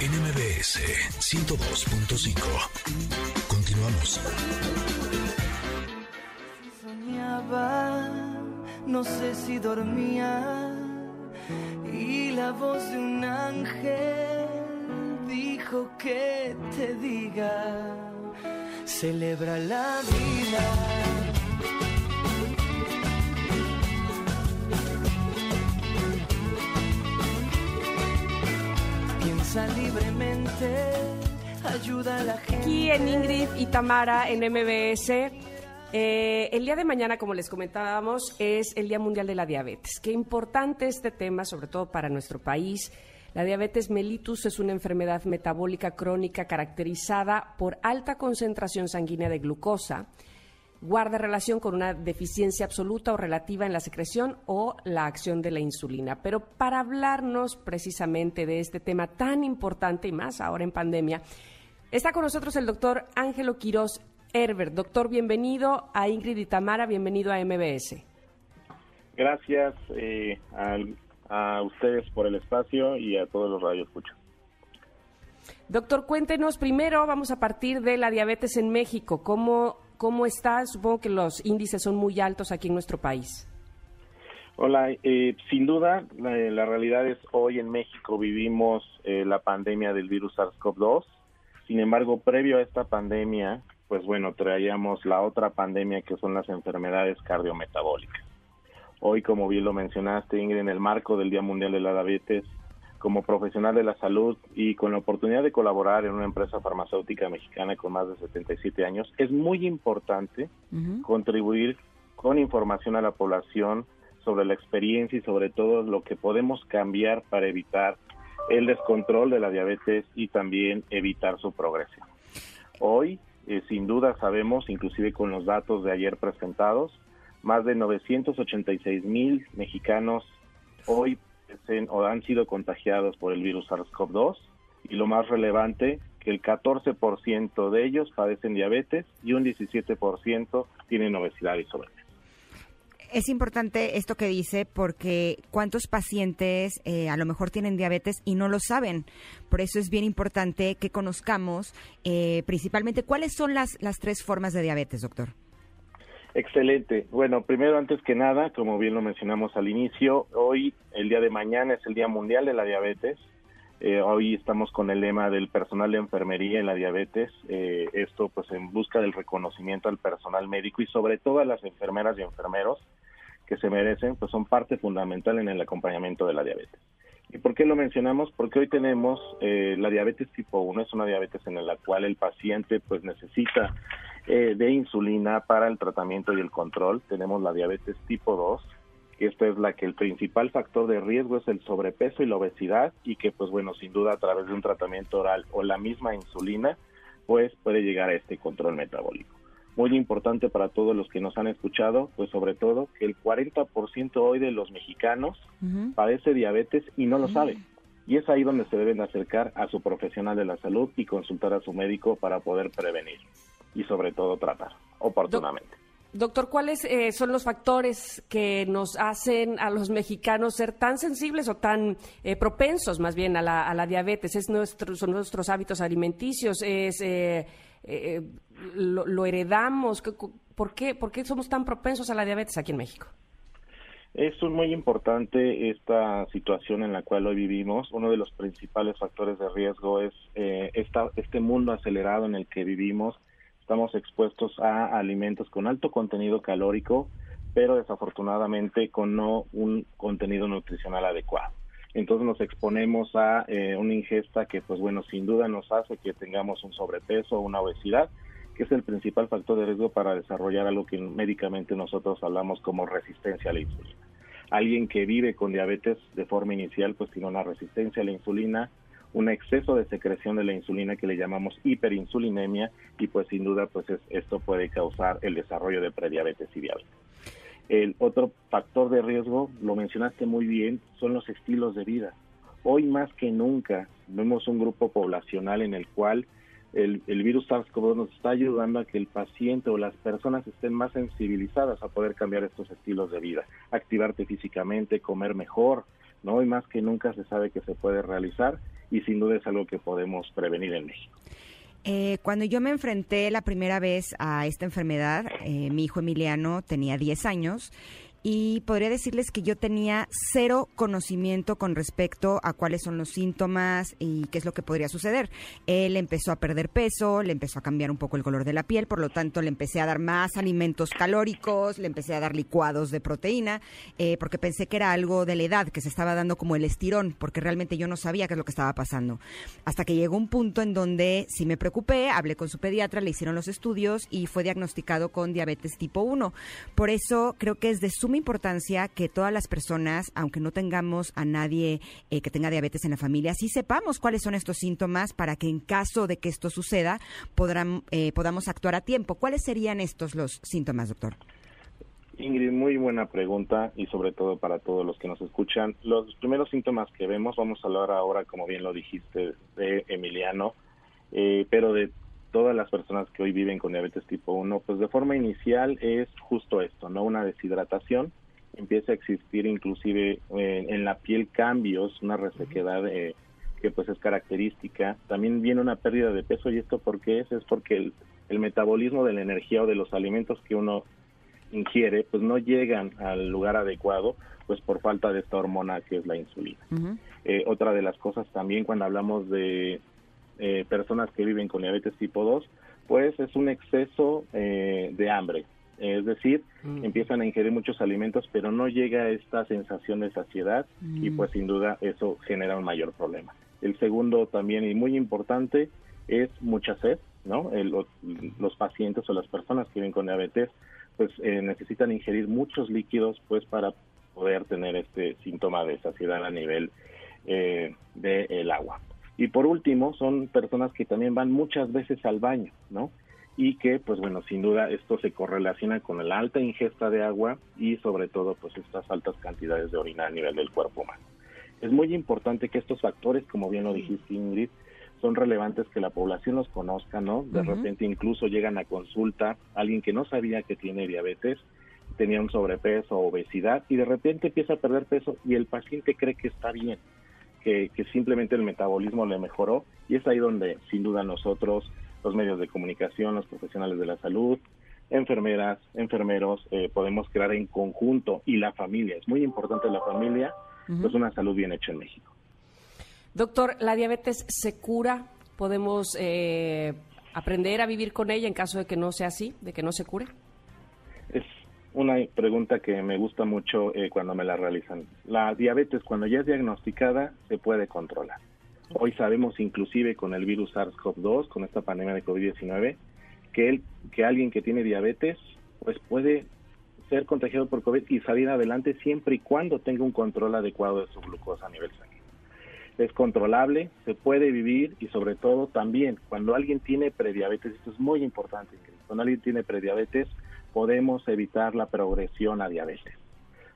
en MBS 102.5. Continuamos. Soñaba, no sé si dormía, y la voz de un ángel dijo que te diga, celebra la vida. Piensa libremente, ayuda a la gente. Aquí en Ingrid y Tamara en MBS. Eh, el día de mañana, como les comentábamos, es el Día Mundial de la Diabetes. Qué importante este tema, sobre todo para nuestro país. La diabetes mellitus es una enfermedad metabólica crónica caracterizada por alta concentración sanguínea de glucosa, guarda relación con una deficiencia absoluta o relativa en la secreción o la acción de la insulina. Pero para hablarnos precisamente de este tema tan importante y más ahora en pandemia, está con nosotros el doctor Ángelo Quirós Herbert. Doctor, bienvenido a Ingrid y Tamara, bienvenido a MBS. Gracias eh, al- a, ustedes por el espacio y a todos los radioescuchas. Doctor, cuéntenos primero, vamos a partir de la diabetes en México. ¿Cómo, cómo está? Supongo que los índices son muy altos aquí en nuestro país. Hola, eh, sin duda, la, la realidad es hoy en México vivimos eh, la pandemia del virus SARS-CoV-2. Sin embargo, previo a esta pandemia, pues bueno, traíamos la otra pandemia que son las enfermedades cardiometabólicas. Hoy, como bien lo mencionaste, Ingrid, en el marco del Día Mundial de la Diabetes, como profesional de la salud y con la oportunidad de colaborar en una empresa farmacéutica mexicana con más de 77 años, es muy importante contribuir con información a la población sobre la experiencia y sobre todo lo que podemos cambiar para evitar el descontrol de la diabetes y también evitar su progresión. Hoy, eh, sin duda, sabemos, inclusive con los datos de ayer presentados, más de 986 mil mexicanos hoy o han sido contagiados por el virus SARS-CoV-2 y lo más relevante, que el 14% de ellos padecen diabetes y un 17% tienen obesidad y sobrepeso. Es importante esto que dice porque cuántos pacientes eh, a lo mejor tienen diabetes y no lo saben. Por eso es bien importante que conozcamos eh, principalmente cuáles son las, las tres formas de diabetes, doctor. Excelente. Bueno, primero, antes que nada, como bien lo mencionamos al inicio, hoy, el día de mañana, es el Día Mundial de la Diabetes. Eh, hoy estamos con el lema del personal de enfermería en la diabetes. Eh, esto, pues, en busca del reconocimiento al personal médico y sobre todo a las enfermeras y enfermeros que se merecen, pues son parte fundamental en el acompañamiento de la diabetes. ¿Y por qué lo mencionamos? Porque hoy tenemos eh, la diabetes tipo 1, es una diabetes en la cual el paciente pues necesita eh, de insulina para el tratamiento y el control. Tenemos la diabetes tipo 2, que esta es la que el principal factor de riesgo es el sobrepeso y la obesidad y que pues bueno, sin duda a través de un tratamiento oral o la misma insulina, pues puede llegar a este control metabólico. Muy importante para todos los que nos han escuchado, pues sobre todo que el 40% hoy de los mexicanos padece diabetes y no lo saben. Y es ahí donde se deben acercar a su profesional de la salud y consultar a su médico para poder prevenir y sobre todo tratar oportunamente. Doctor, ¿cuáles eh, son los factores que nos hacen a los mexicanos ser tan sensibles o tan eh, propensos más bien a la, a la diabetes? ¿Es nuestro, ¿Son nuestros hábitos alimenticios? ¿Es, eh, eh, lo, lo heredamos? ¿Qué- cu- ¿Por qué, ¿Por qué somos tan propensos a la diabetes aquí en México? Es muy importante esta situación en la cual hoy vivimos. Uno de los principales factores de riesgo es eh, esta, este mundo acelerado en el que vivimos. Estamos expuestos a alimentos con alto contenido calórico, pero desafortunadamente con no un contenido nutricional adecuado. Entonces nos exponemos a eh, una ingesta que, pues bueno, sin duda nos hace que tengamos un sobrepeso o una obesidad, que es el principal factor de riesgo para desarrollar algo que médicamente nosotros hablamos como resistencia a la insulina. Alguien que vive con diabetes de forma inicial, pues tiene una resistencia a la insulina, un exceso de secreción de la insulina que le llamamos hiperinsulinemia y pues sin duda pues es- esto puede causar el desarrollo de prediabetes y diabetes. El otro factor de riesgo, lo mencionaste muy bien, son los estilos de vida. Hoy más que nunca vemos un grupo poblacional en el cual el, virus SARS-CoV-2 nos está ayudando a que el paciente o las personas estén más sensibilizadas a poder cambiar estos estilos de vida, activarte físicamente, comer mejor, ¿no? Y más que nunca se sabe que se puede realizar y sin duda es algo que podemos prevenir en México. Eh, cuando yo me enfrenté la primera vez a esta enfermedad, eh, mi hijo Emiliano tenía 10 años y podría decirles que yo tenía cero conocimiento con respecto a cuáles son los síntomas y qué es lo que podría suceder. Él empezó a perder peso, le empezó a cambiar un poco el color de la piel, por lo tanto le empecé a dar más alimentos calóricos, le empecé a dar licuados de proteína, eh, porque pensé que era algo de la edad, que se estaba dando como el estirón, porque realmente yo no sabía qué es lo que estaba pasando. Hasta que llegó un punto en donde sí me preocupé, hablé con su pediatra, le hicieron los estudios y fue diagnosticado con diabetes tipo 1. Por eso creo que es de suma importancia que todas las personas, aunque no tengamos a nadie eh, que tenga diabetes en la familia, sí sepamos cuáles son estos síntomas para que en caso de que esto suceda podrán, eh, podamos actuar a tiempo. ¿Cuáles serían estos los síntomas, doctor? Ingrid, muy buena pregunta y sobre todo para todos los que nos escuchan. Los primeros síntomas que vemos, vamos a hablar ahora, como bien lo dijiste, de Emiliano, eh, pero de todas las personas que hoy viven con diabetes tipo 1, pues de forma inicial es justo esto, ¿no? Una deshidratación, empieza a existir inclusive eh, en la piel cambios, una resequedad eh, que pues es característica. También viene una pérdida de peso y esto porque es, es porque el, el metabolismo de la energía o de los alimentos que uno ingiere, pues no llegan al lugar adecuado, pues por falta de esta hormona que es la insulina. Eh, otra de las cosas también cuando hablamos de eh, personas que viven con diabetes tipo 2, pues es un exceso eh, de hambre. Es decir, empiezan a ingerir muchos alimentos, pero no llega esta sensación de saciedad y pues sin duda eso genera un mayor problema. El segundo también y muy importante es mucha sed, ¿no? los pacientes o las personas que viven con diabetes pues eh, necesitan ingerir muchos líquidos pues para poder tener este síntoma de saciedad a nivel eh, del agua. Y por último, son personas que también van muchas veces al baño, ¿no? Y que, pues bueno, sin duda esto se correlaciona con la alta ingesta de agua y sobre todo, pues estas altas cantidades de orina a nivel del cuerpo humano. Es muy importante que estos factores, como bien lo dijiste Ingrid, son relevantes que la población los conozca, ¿no? De repente incluso llegan a consulta alguien que no sabía que tiene diabetes, tenía un sobrepeso obesidad y de repente empieza a perder peso y el paciente cree que está bien, que, simplemente el metabolismo le mejoró y es ahí donde sin duda nosotros, los medios de comunicación, los profesionales de la salud, enfermeras, enfermeros, eh, podemos crear en conjunto y la familia, es muy importante la familia, pues una salud bien hecha en México. Doctor, ¿la diabetes se cura? ¿Podemos eh, aprender a vivir con ella en caso de que no sea así, de que no se cure? Una pregunta que me gusta mucho eh, cuando me la realizan. La diabetes, cuando ya es diagnosticada, se puede controlar. Hoy sabemos inclusive con el virus SARS-CoV-2, con esta pandemia de COVID-19, que, el, que alguien que tiene diabetes pues puede ser contagiado por COVID y salir adelante siempre y cuando tenga un control adecuado de su glucosa a nivel sanguíneo es controlable, se puede vivir y sobre todo también cuando alguien tiene prediabetes, esto es muy importante, cuando alguien tiene prediabetes podemos evitar la progresión a diabetes.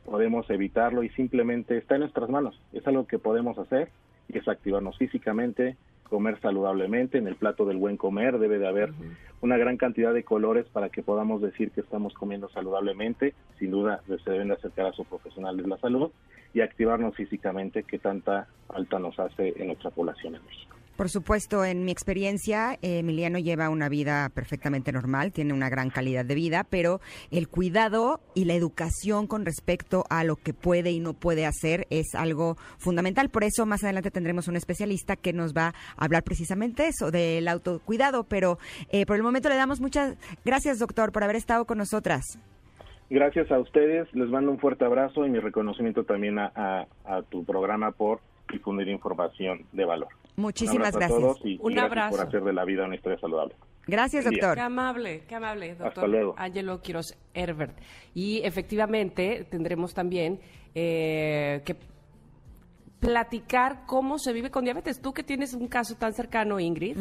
Podemos evitarlo y simplemente está en nuestras manos. Es algo que podemos hacer y es activarnos físicamente, comer saludablemente. En el plato del buen comer debe de haber una gran cantidad de colores para que podamos decir que estamos comiendo saludablemente. Sin duda se deben de acercar a su profesional de la salud y activarnos físicamente que tanta falta nos hace en nuestra población en México. Por supuesto, en mi experiencia, Emiliano lleva una vida perfectamente normal, tiene una gran calidad de vida, pero el cuidado y la educación con respecto a lo que puede y no puede hacer es algo fundamental. Por eso más adelante tendremos un especialista que nos va a hablar precisamente eso, del autocuidado. Pero eh, por el momento le damos muchas gracias, doctor, por haber estado con nosotras. Gracias a ustedes, les mando un fuerte abrazo y mi reconocimiento también a, tu programa por difundir información de valor. Muchísimas un gracias. A todos y, un abrazo. por hacer de la vida una historia saludable. Gracias, doctor. Qué amable, qué amable, doctor. Hasta luego. Angelo Quiroz Herbert. Y efectivamente tendremos también eh, que platicar cómo se vive con diabetes. Tú que tienes un caso tan cercano, Ingrid,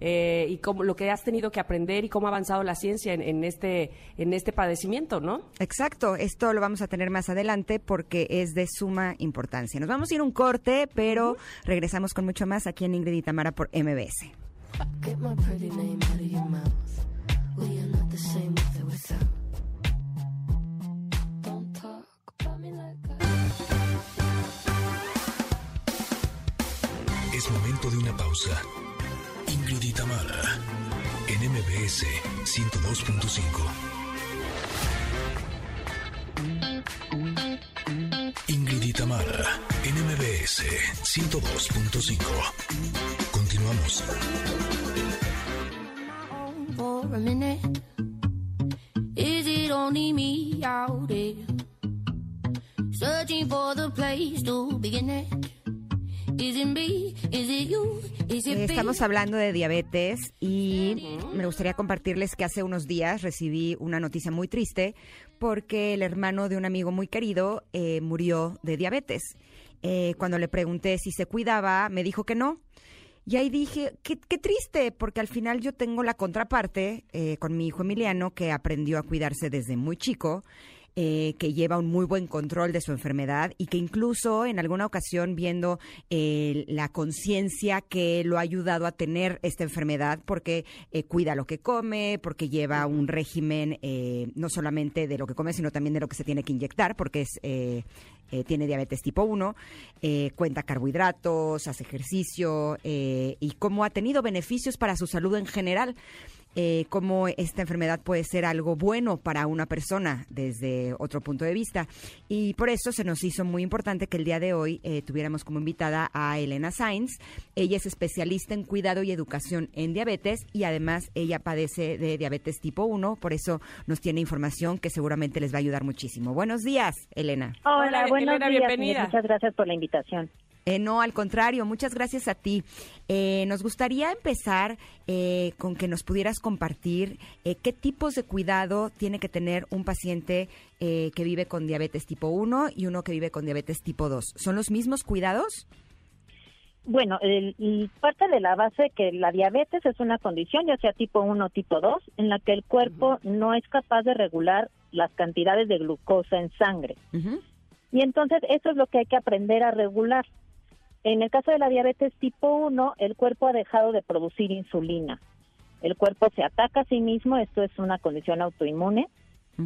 eh, y cómo, lo que has tenido que aprender y cómo ha avanzado la ciencia en, este, en este padecimiento, ¿no? Exacto, esto lo vamos a tener más adelante porque es de suma importancia. Nos vamos a ir un corte, pero regresamos con mucho más aquí en Ingrid y Tamara por MBS. Es momento de una pausa. Ingrid y en MBS 102.5. Ingrid y en MBS 102.5. Continuamos. For a minute, is it only me out there? Searching for the place to begin it. Estamos hablando de diabetes y me gustaría compartirles que hace unos días recibí una noticia muy triste porque el hermano de un amigo muy querido eh, murió de diabetes. Eh, cuando le pregunté si se cuidaba, me dijo que no. Y ahí dije, qué, qué triste, porque al final yo tengo la contraparte eh, con mi hijo Emiliano, que aprendió a cuidarse desde muy chico, eh, que lleva un muy buen control de su enfermedad y que incluso en alguna ocasión viendo eh, la conciencia que lo ha ayudado a tener esta enfermedad, porque eh, cuida lo que come, porque lleva un régimen eh, no solamente de lo que come, sino también de lo que se tiene que inyectar, porque es... eh, tiene diabetes tipo 1, eh, cuenta carbohidratos, hace ejercicio eh, y cómo ha tenido beneficios para su salud en general. Eh, cómo esta enfermedad puede ser algo bueno para una persona desde otro punto de vista. Y por eso se nos hizo muy importante que el día de hoy eh, tuviéramos como invitada a Elena Sainz. Ella es especialista en cuidado y educación en diabetes y además ella padece de diabetes tipo 1, por eso nos tiene información que seguramente les va a ayudar muchísimo. Buenos días, Elena. Hola, Hola, buenos Elena, días. bienvenida. Muchas gracias por la invitación. Eh, no, al contrario, muchas gracias a ti. Eh, nos gustaría empezar eh, con que nos pudieras compartir eh, qué tipos de cuidado tiene que tener un paciente eh, que vive con diabetes tipo 1 y uno que vive con diabetes tipo 2. ¿Son los mismos cuidados? Bueno, el- y parte de la base que la diabetes es una condición, ya sea tipo 1 o tipo 2, en la que el cuerpo no es capaz de regular las cantidades de glucosa en sangre. Y entonces eso es lo que hay que aprender a regular. En el caso de la diabetes tipo 1, el cuerpo ha dejado de producir insulina. El cuerpo se ataca a sí mismo, esto es una condición autoinmune,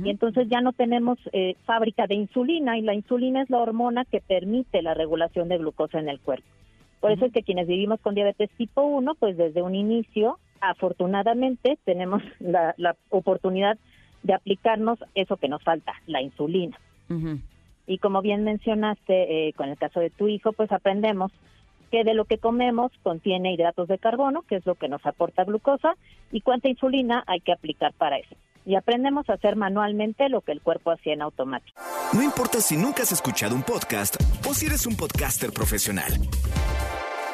y entonces ya no tenemos eh, fábrica de insulina y la insulina es la hormona que permite la regulación de glucosa en el cuerpo. Por eso es que quienes vivimos con diabetes tipo 1, pues desde un inicio, afortunadamente, tenemos la, la oportunidad de aplicarnos eso que nos falta, la insulina. Ujú. Y como bien mencionaste eh, con el caso de tu hijo, pues aprendemos que de lo que comemos contiene hidratos de carbono, que es lo que nos aporta glucosa, y cuánta insulina hay que aplicar para eso. Y aprendemos a hacer manualmente lo que el cuerpo hacía en automático. No importa si nunca has escuchado un podcast o si eres un podcaster profesional.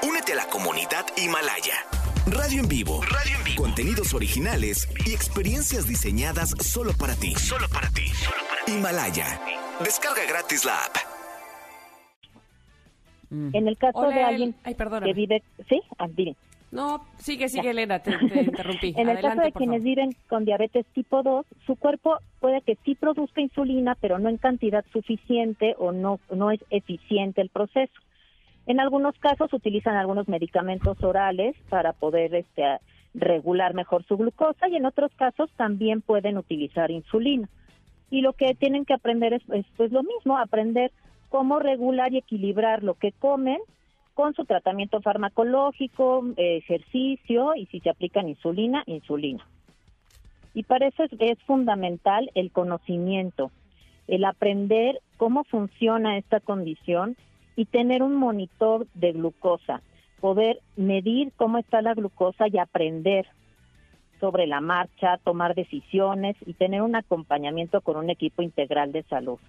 Únete a la comunidad Himalaya. Radio en vivo. Radio en vivo. Contenidos originales y experiencias diseñadas solo para ti. Solo para ti. Himalaya. Descarga gratis la app. En el caso Hola, de alguien Ay, que vive... ¿Sí? Ah, dime. No, sigue, sigue, Elena, te, te interrumpí. En el Adelante, caso de quienes favor. viven con diabetes tipo 2, su cuerpo puede que sí produzca insulina, pero no en cantidad suficiente o no, no es eficiente el proceso. En algunos casos utilizan algunos medicamentos orales para poder este, regular mejor su glucosa y en otros casos también pueden utilizar insulina. Y lo que tienen que aprender es, es, pues, lo mismo, aprender cómo regular y equilibrar lo que comen con su tratamiento farmacológico, ejercicio y si se aplican insulina, insulina. Y para eso es, es fundamental el conocimiento, el aprender cómo funciona esta condición y tener un monitor de glucosa, poder medir cómo está la glucosa y aprender sobre la marcha, tomar decisiones y tener un acompañamiento con un equipo integral de salud.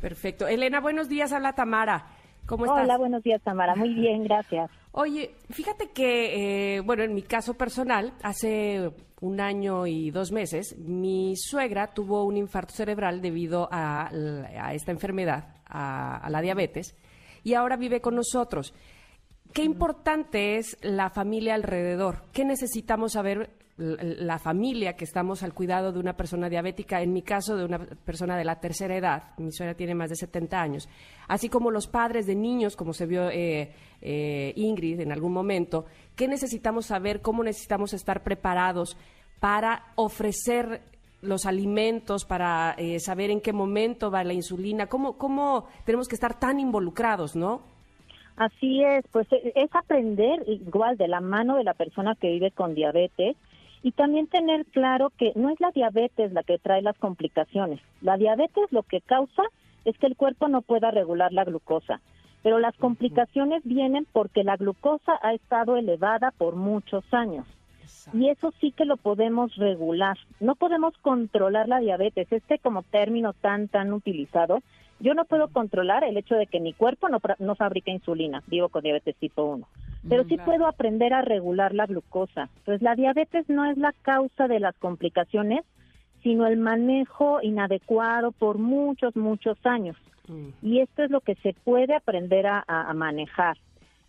Perfecto. Elena, buenos días, habla Tamara. ¿Cómo estás? Hola, buenos días, Tamara. Muy bien, gracias. Oye, fíjate que, eh, bueno, en mi caso personal, hace un año y dos meses, mi suegra tuvo un infarto cerebral debido a, a esta enfermedad, a, la diabetes, y ahora vive con nosotros. Qué importante es la familia alrededor. ¿Qué necesitamos saber la familia que estamos al cuidado de una persona diabética? En mi caso, de una persona de la tercera edad. Mi suegra tiene más de 70 años. Así como los padres de niños, como se vio eh, eh, Ingrid en algún momento. ¿Qué necesitamos saber? ¿Cómo necesitamos estar preparados para ofrecer los alimentos, para eh, saber en qué momento va la insulina? ¿Cómo, ¿Cómo tenemos que estar tan involucrados, no? Así es, pues e- es aprender igual de la mano de la persona que vive con diabetes y también tener claro que no es la diabetes la que trae las complicaciones. La diabetes lo que causa es que el cuerpo no pueda regular la glucosa, pero las complicaciones vienen porque la glucosa ha estado elevada por muchos años. Y eso sí que lo podemos regular. No podemos controlar la diabetes. Este como término tan, tan utilizado Yo no puedo controlar el hecho de que mi cuerpo no, no fabrica insulina, vivo con diabetes tipo 1, pero sí puedo aprender a regular la glucosa. Pues la diabetes no es la causa de las complicaciones, sino el manejo inadecuado por muchos, muchos años. Y esto es lo que se puede aprender a, a- a manejar.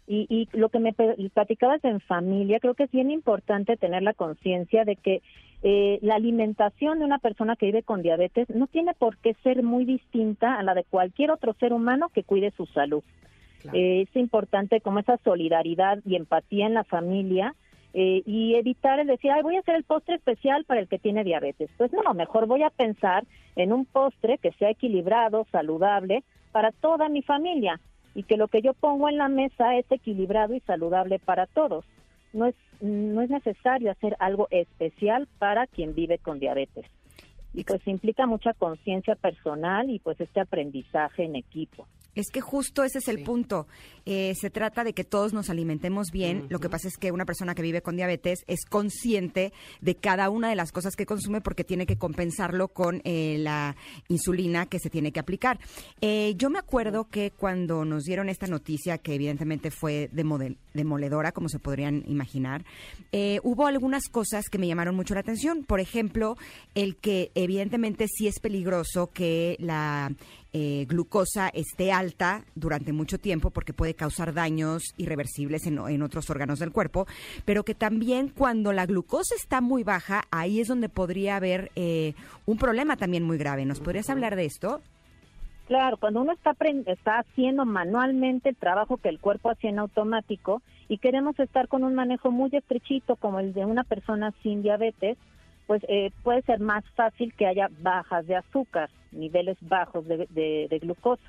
Y, y lo que me platicabas en familia, creo que es bien importante tener la conciencia de que eh, la alimentación de una persona que vive con diabetes no tiene por qué ser muy distinta a la de cualquier otro ser humano que cuide su salud. Eh, es importante como esa solidaridad y empatía en la familia eh, y evitar el decir, ay, voy a hacer el postre especial para el que tiene diabetes. Pues no, mejor voy a pensar en un postre que sea equilibrado, saludable para toda mi familia y que lo que yo pongo en la mesa es equilibrado y saludable para todos. No es, no es necesario hacer algo especial para quien vive con diabetes. Y pues implica mucha conciencia personal y pues este aprendizaje en equipo. Es que justo ese es el punto. Eh, se trata de que todos nos alimentemos bien. Lo que pasa es que una persona que vive con diabetes es consciente de cada una de las cosas que consume porque tiene que compensarlo con eh, la insulina que se tiene que aplicar. Eh, yo me acuerdo que cuando nos dieron esta noticia, que evidentemente fue demodel- demoledora, como se podrían imaginar, hubo algunas cosas que me llamaron mucho la atención. Por ejemplo, el que evidentemente sí es peligroso que la eh, glucosa esté alta durante mucho tiempo porque puede causar daños irreversibles en, en otros órganos del cuerpo, pero que también cuando la glucosa está muy baja, ahí es donde podría haber eh, un problema también muy grave. ¿Nos podrías hablar de esto? Claro, cuando uno está, está haciendo manualmente el trabajo que el cuerpo hacía en automático y queremos estar con un manejo muy estrechito como el de una persona sin diabetes, pues eh, puede ser más fácil que haya bajas de azúcar, niveles bajos de, de- glucosa.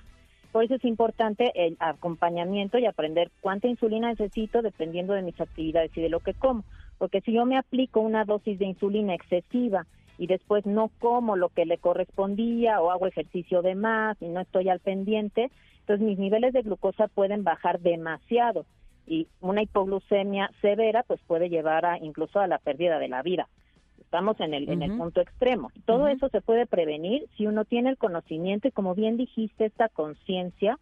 Por eso es importante el acompañamiento y aprender cuánta insulina necesito dependiendo de mis actividades y de lo que como. Porque si yo me aplico una dosis de insulina excesiva y después no como lo que le correspondía o hago ejercicio de más y no estoy al pendiente, entonces mis niveles de glucosa pueden bajar demasiado y una hipoglucemia severa pues puede llevar a incluso a la pérdida de la vida. Estamos en el, en el punto extremo. Todo eso se puede prevenir si uno tiene el conocimiento y como bien dijiste, esta conciencia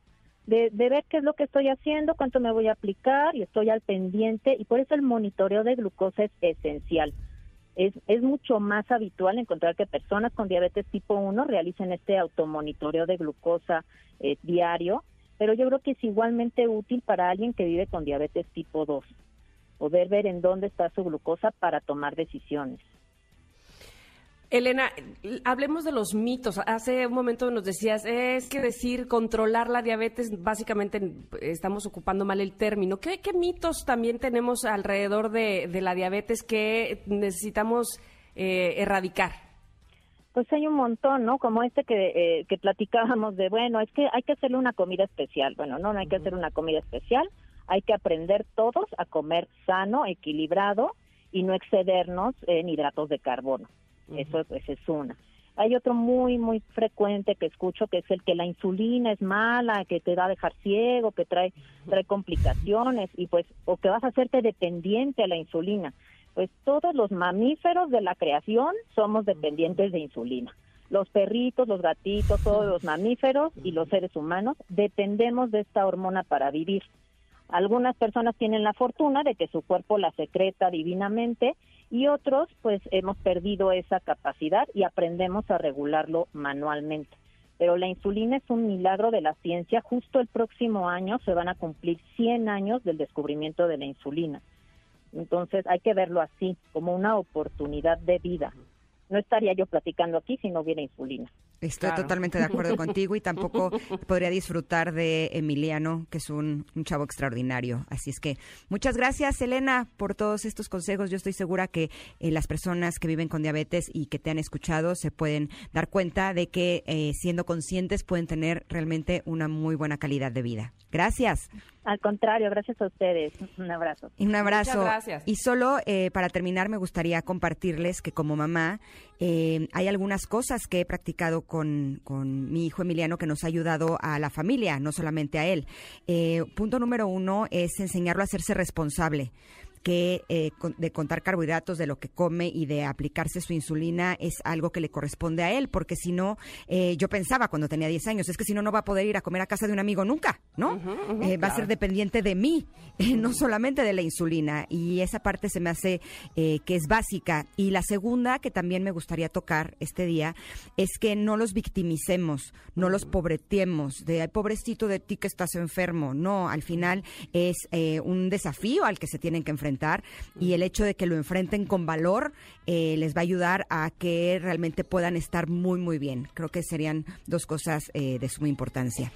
de, de ver qué es lo que estoy haciendo, cuánto me voy a aplicar y estoy al pendiente y por eso el monitoreo de glucosa es esencial. Es, es mucho más habitual encontrar que personas con diabetes tipo 1 realicen este automonitoreo de glucosa eh, diario, pero yo creo que es igualmente útil para alguien que vive con diabetes tipo 2, poder ver en dónde está su glucosa para tomar decisiones. Elena, hablemos de los mitos. Hace un momento nos decías, es que decir controlar la diabetes, básicamente estamos ocupando mal el término. ¿Qué, qué mitos también tenemos alrededor de, de la diabetes que necesitamos eh, erradicar? Pues hay un montón, ¿no? Como este que, eh, que platicábamos de, bueno, es que hay que hacerle una comida especial. Bueno, no, no hay que hacer una comida especial. Hay que aprender todos a comer sano, equilibrado y no excedernos en hidratos de carbono. Eso pues, es una. Hay otro muy, muy frecuente que escucho que es el que la insulina es mala, que te va a dejar ciego, que trae, trae complicaciones y pues, o que vas a hacerte dependiente a la insulina. Pues todos los mamíferos de la creación somos dependientes de insulina. Los perritos, los gatitos, todos los mamíferos y los seres humanos dependemos de esta hormona para vivir. Algunas personas tienen la fortuna de que su cuerpo la secreta divinamente y otros pues hemos perdido esa capacidad y aprendemos a regularlo manualmente. Pero la insulina es un milagro de la ciencia. Justo el próximo año se van a cumplir 100 años del descubrimiento de la insulina. Entonces hay que verlo así, como una oportunidad de vida. No estaría yo platicando aquí si no hubiera insulina. Estoy totalmente de acuerdo contigo y tampoco podría disfrutar de Emiliano, que es un, un chavo extraordinario. Así es que muchas gracias, Elena, por todos estos consejos. Yo estoy segura que eh, las personas que viven con diabetes y que te han escuchado se pueden dar cuenta de que eh, siendo conscientes pueden tener realmente una muy buena calidad de vida. Gracias. Al contrario, gracias a ustedes. Un abrazo. Y Un abrazo. Muchas gracias. Y solo eh, para terminar me gustaría compartirles que como mamá eh, hay algunas cosas que he practicado con, con mi hijo Emiliano que nos ha ayudado a la familia, no solamente a él. Eh, punto número uno es enseñarlo a hacerse responsable. Que eh, de contar carbohidratos de lo que come y de aplicarse su insulina es algo que le corresponde a él, porque si no, eh, yo pensaba cuando tenía 10 años, es que si no, no va a poder ir a comer a casa de un amigo nunca, ¿no? Eh, va a ser dependiente de mí, eh, no solamente de la insulina, y esa parte se me hace que es básica. Y la segunda, que también me gustaría tocar este día, es que no los victimicemos, no los pobreteemos, de "Ay, pobrecito de ti que estás enfermo. No, al final es un desafío al que se tienen que enfrentar y el hecho de que lo enfrenten con valor eh, les va a ayudar a que realmente puedan estar muy, muy bien. Creo que serían dos cosas eh, de suma importancia.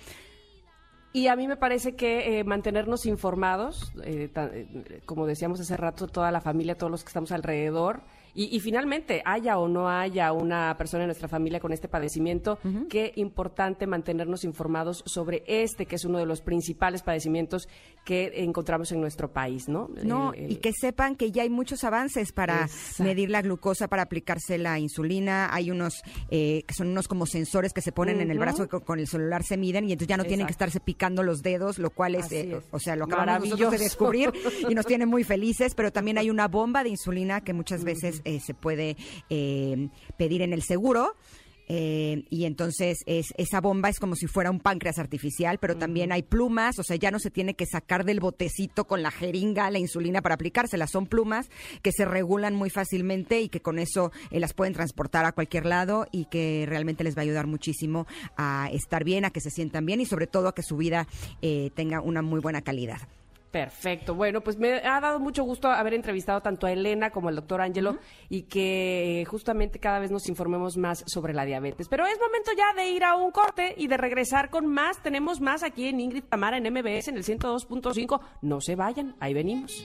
Y a mí me parece que eh, mantenernos informados, eh, eh, como decíamos hace rato, toda la familia, todos los que estamos alrededor, y, y finalmente, haya o no haya una persona en nuestra familia con este padecimiento, qué importante mantenernos informados sobre este, que es uno de los principales padecimientos que encontramos en nuestro país, ¿no? No, El- el- y que sepan que ya hay muchos avances para Exacto. medir la glucosa, para aplicarse la insulina. Hay unos eh, que son unos como sensores que se ponen en el brazo que con el celular se miden y entonces ya no tienen que estarse picando los dedos, lo cual es, eh, es. o sea, lo acabamos nosotros de descubrir y nos tiene muy felices. Pero también hay una bomba de insulina que muchas veces eh, se puede eh, pedir en el seguro. Eh, y entonces es, esa bomba es como si fuera un páncreas artificial, pero también hay plumas, o sea, ya no se tiene que sacar del botecito con la jeringa la insulina para aplicársela, son plumas que se regulan muy fácilmente y que con eso eh, las pueden transportar a cualquier lado y que realmente les va a ayudar muchísimo a estar bien, a que se sientan bien y sobre todo a que su vida eh, tenga una muy buena calidad. Perfecto. Bueno, pues me ha dado mucho gusto haber entrevistado tanto a Elena como al doctor Ángelo y que eh, justamente cada vez nos informemos más sobre la diabetes. Pero es momento ya de ir a un corte y de regresar con más. Tenemos más aquí en Ingrid Tamara en MBS en el 102.5. No se vayan, ahí venimos.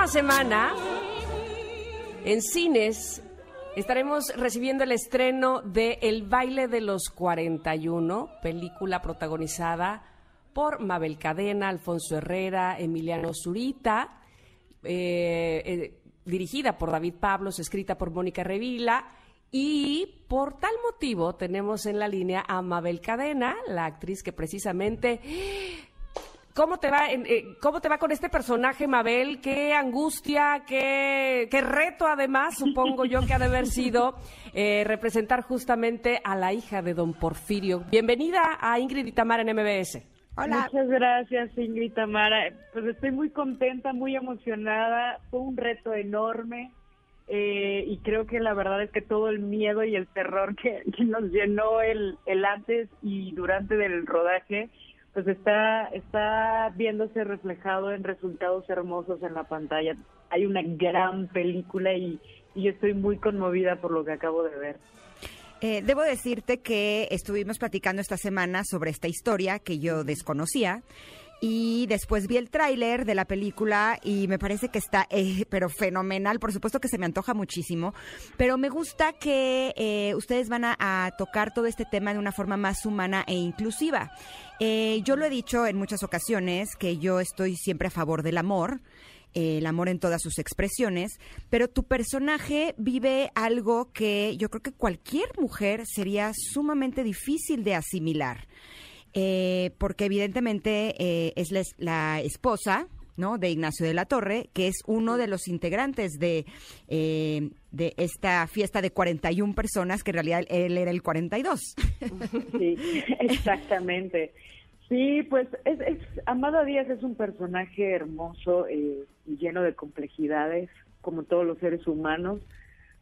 Última semana en cines estaremos recibiendo el estreno de El baile de los 41, película protagonizada por Mabel Cadena, Alfonso Herrera, Emiliano Zurita, eh, eh, dirigida por David Pablos, escrita por Mónica Revila. Y por tal motivo tenemos en la línea a Mabel Cadena, la actriz que precisamente ¿Cómo te va, en- eh, cómo te va con este personaje, Mabel? ¿Qué angustia, qué, qué reto además, supongo yo que ha de haber sido eh, representar justamente a la hija de don Porfirio? Bienvenida a Ingrid y Tamara en MBS. Muchas gracias, Ingrid Tamara. Pues estoy muy contenta, muy emocionada. Fue un reto enorme eh, y creo que la verdad es que todo el miedo y el terror que, que nos llenó el, el antes y durante del rodaje, pues está, está viéndose reflejado en resultados hermosos en la pantalla. Hay una gran película y, y estoy muy conmovida por lo que acabo de ver. Eh, debo decirte que estuvimos platicando esta semana sobre esta historia que yo desconocía. Y después vi el tráiler de la película y me parece que está, eh, pero fenomenal. Por supuesto que se me antoja muchísimo, pero me gusta que eh, ustedes van a, a tocar todo este tema de una forma más humana e inclusiva. Eh, yo lo he dicho en muchas ocasiones que yo estoy siempre a favor del amor eh, el amor en todas sus expresiones, pero tu personaje vive algo que yo creo que cualquier mujer sería sumamente difícil de asimilar, Eh, porque evidentemente eh, es la, la esposa. ¿no? de Ignacio de la Torre, que es uno de los integrantes de, eh, de esta fiesta de 41 personas, que en realidad él era el 42. Sí, exactamente. Sí, pues es, es, Amada Díaz es un personaje hermoso eh, y lleno de complejidades, como todos los seres humanos,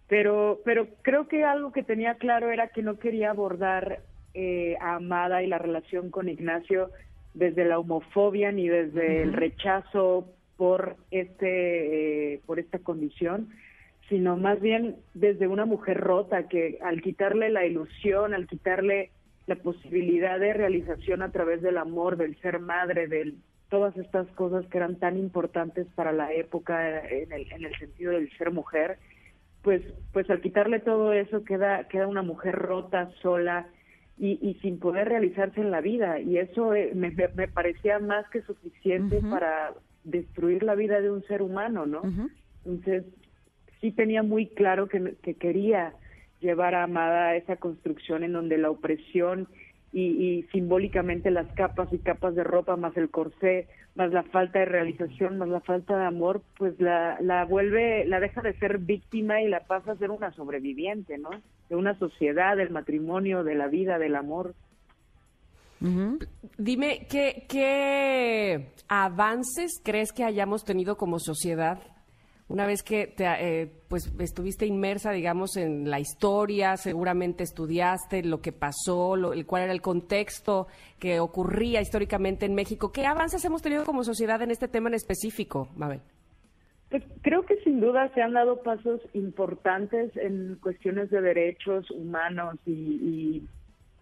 pero, pero creo que algo que tenía claro era que no quería abordar eh, a Amada y la relación con Ignacio desde la homofobia ni desde el rechazo por este eh, por esta condición, sino más bien desde una mujer rota que al quitarle la ilusión, al quitarle la posibilidad de realización a través del amor, del ser madre, de todas estas cosas que eran tan importantes para la época en el, en el sentido del ser mujer, pues, pues al quitarle todo eso queda, queda una mujer rota, sola y, y sin poder realizarse en la vida. Y eso eh, me, me- me parecía más que suficiente para destruir la vida de un ser humano, ¿no? Entonces, sí tenía muy claro que, que quería llevar a Amada a esa construcción en donde la opresión y, y simbólicamente las capas y capas de ropa, más el corsé, más la falta de realización, más la falta de amor, pues la, la vuelve, la deja de ser víctima y la pasa a ser una sobreviviente, ¿no? De una sociedad, del matrimonio, de la vida, del amor. Dime, ¿qué, ¿qué avances crees que hayamos tenido como sociedad una vez que te, eh, pues estuviste inmersa, digamos, en la historia, seguramente estudiaste lo que pasó, lo, el cuál era el contexto que ocurría históricamente en México? ¿Qué avances hemos tenido como sociedad en este tema en específico, Mabel? Pues creo que sin duda se han dado pasos importantes en cuestiones de derechos humanos y, y-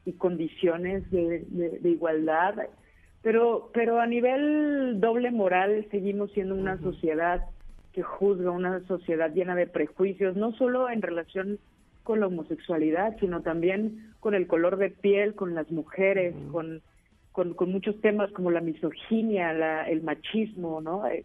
y condiciones de, de- de igualdad, pero, pero a nivel doble moral seguimos siendo una sociedad que juzga, una sociedad llena de prejuicios, no solo en relación con la homosexualidad, sino también con el color de piel, con las mujeres, con, con, con muchos temas como la misoginia, la, el machismo, ¿no? Eh,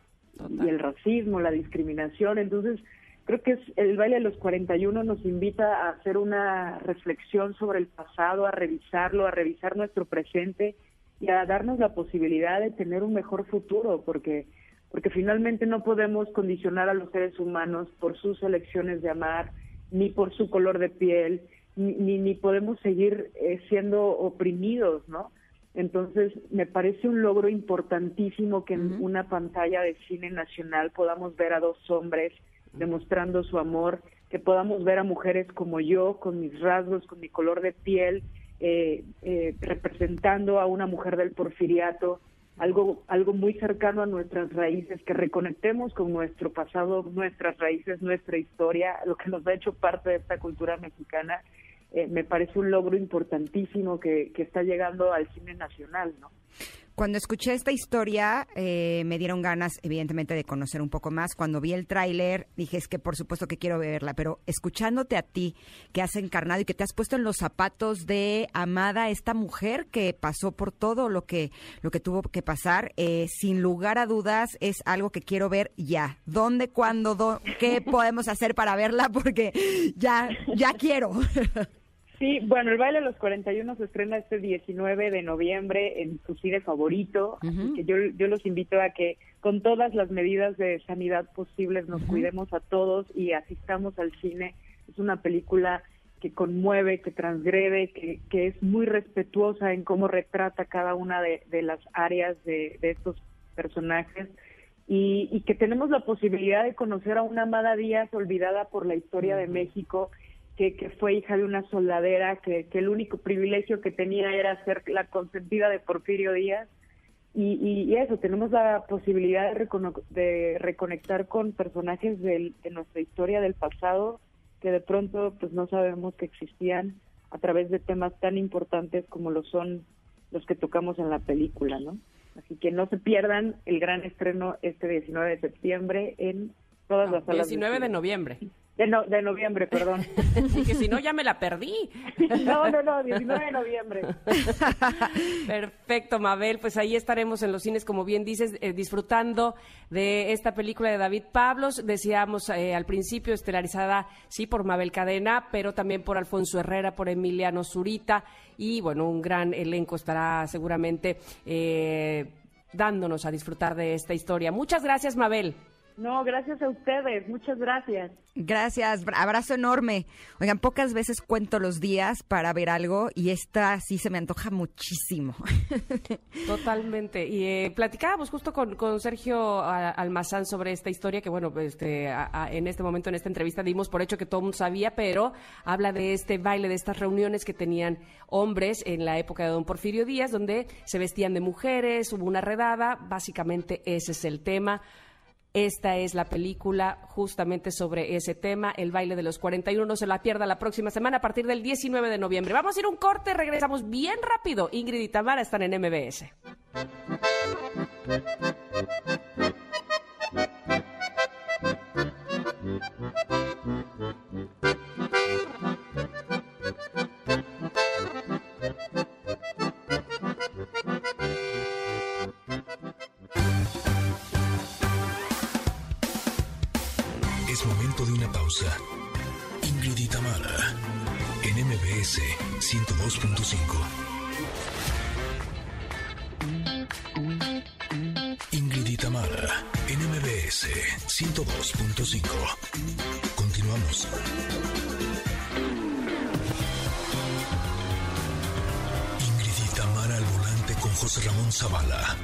y el racismo, la discriminación. Entonces, creo que es, el baile de los 41 nos invita a hacer una reflexión sobre el pasado, a revisarlo, a revisar nuestro presente y a darnos la posibilidad de tener un mejor futuro, porque porque finalmente no podemos condicionar a los seres humanos por sus elecciones de amar, ni por su color de piel, ni, ni, ni podemos seguir eh, siendo oprimidos, ¿no? Entonces, me parece un logro importantísimo que en una pantalla de cine nacional podamos ver a dos hombres demostrando su amor, que podamos ver a mujeres como yo, con mis rasgos, con mi color de piel, eh, eh, representando a una mujer del porfiriato, algo, algo muy cercano a nuestras raíces, que reconectemos con nuestro pasado, nuestras raíces, nuestra historia, lo que nos ha hecho parte de esta cultura mexicana, eh, me parece un logro importantísimo que, que está llegando al cine nacional, ¿no? Cuando escuché esta historia, eh, me dieron ganas, evidentemente, de conocer un poco más. Cuando vi el tráiler, dije, es que por supuesto que quiero verla, pero escuchándote a ti, que has encarnado y que te has puesto en los zapatos de Amada, esta mujer que pasó por todo lo que, lo que tuvo que pasar, eh, sin lugar a dudas, es algo que quiero ver ya. ¿Dónde, cuándo, qué podemos hacer para verla? Porque ya, ya quiero. Sí, bueno, el baile de los 41 se estrena este 19 de noviembre en su cine favorito, así que yo, yo los invito a que con todas las medidas de sanidad posibles nos cuidemos a todos y asistamos al cine. Es una película que conmueve, que transgrede, que, que es muy respetuosa en cómo retrata cada una de, de las áreas de, de estos personajes y, y que tenemos la posibilidad de conocer a una Amada Díaz olvidada por la historia de México que, que fue hija de una soldadera, que, que el único privilegio que tenía era ser la consentida de Porfirio Díaz. Y, y- y eso, tenemos la posibilidad de, recono- de reconectar con personajes del- de nuestra historia del pasado que de pronto pues no sabemos que existían a través de temas tan importantes como lo son los que tocamos en la película, ¿no? Así que no se pierdan el gran estreno este 19 de septiembre en todas las salas. 19 de noviembre. De, no- de noviembre, perdón. Dije, si no, ya me la perdí. No, no, no, 19 de noviembre. Perfecto, Mabel. Pues ahí estaremos en los cines, como bien dices, eh, disfrutando de esta película de David Pablos. Decíamos eh, al principio, estelarizada, sí, por Mabel Cadena, pero también por Alfonso Herrera, por Emiliano Zurita. Y bueno, un gran elenco estará seguramente eh, dándonos a disfrutar de esta historia. Muchas gracias, Mabel. No, gracias a ustedes, muchas gracias. Gracias, bra- abrazo enorme. Oigan, pocas veces cuento los días para ver algo y esta sí se me antoja muchísimo. Totalmente. Y eh, platicábamos justo con, con Sergio a- Almazán sobre esta historia que, bueno, este, a- a- en este momento, en esta entrevista, dimos por hecho que todo el mundo sabía, pero habla de este baile, de estas reuniones que tenían hombres en la época de don Porfirio Díaz, donde se vestían de mujeres, hubo una redada. Básicamente ese es el tema. Esta es la película justamente sobre ese tema, el baile de los 41. No se la pierda la próxima semana a partir del 19 de noviembre. Vamos a ir un corte, regresamos bien rápido. Ingrid y Tamara están en MBS. MBS 102.5. Ingrid y en MBS 102.5. Continuamos. Ingrid y al volante con José Ramón Zavala.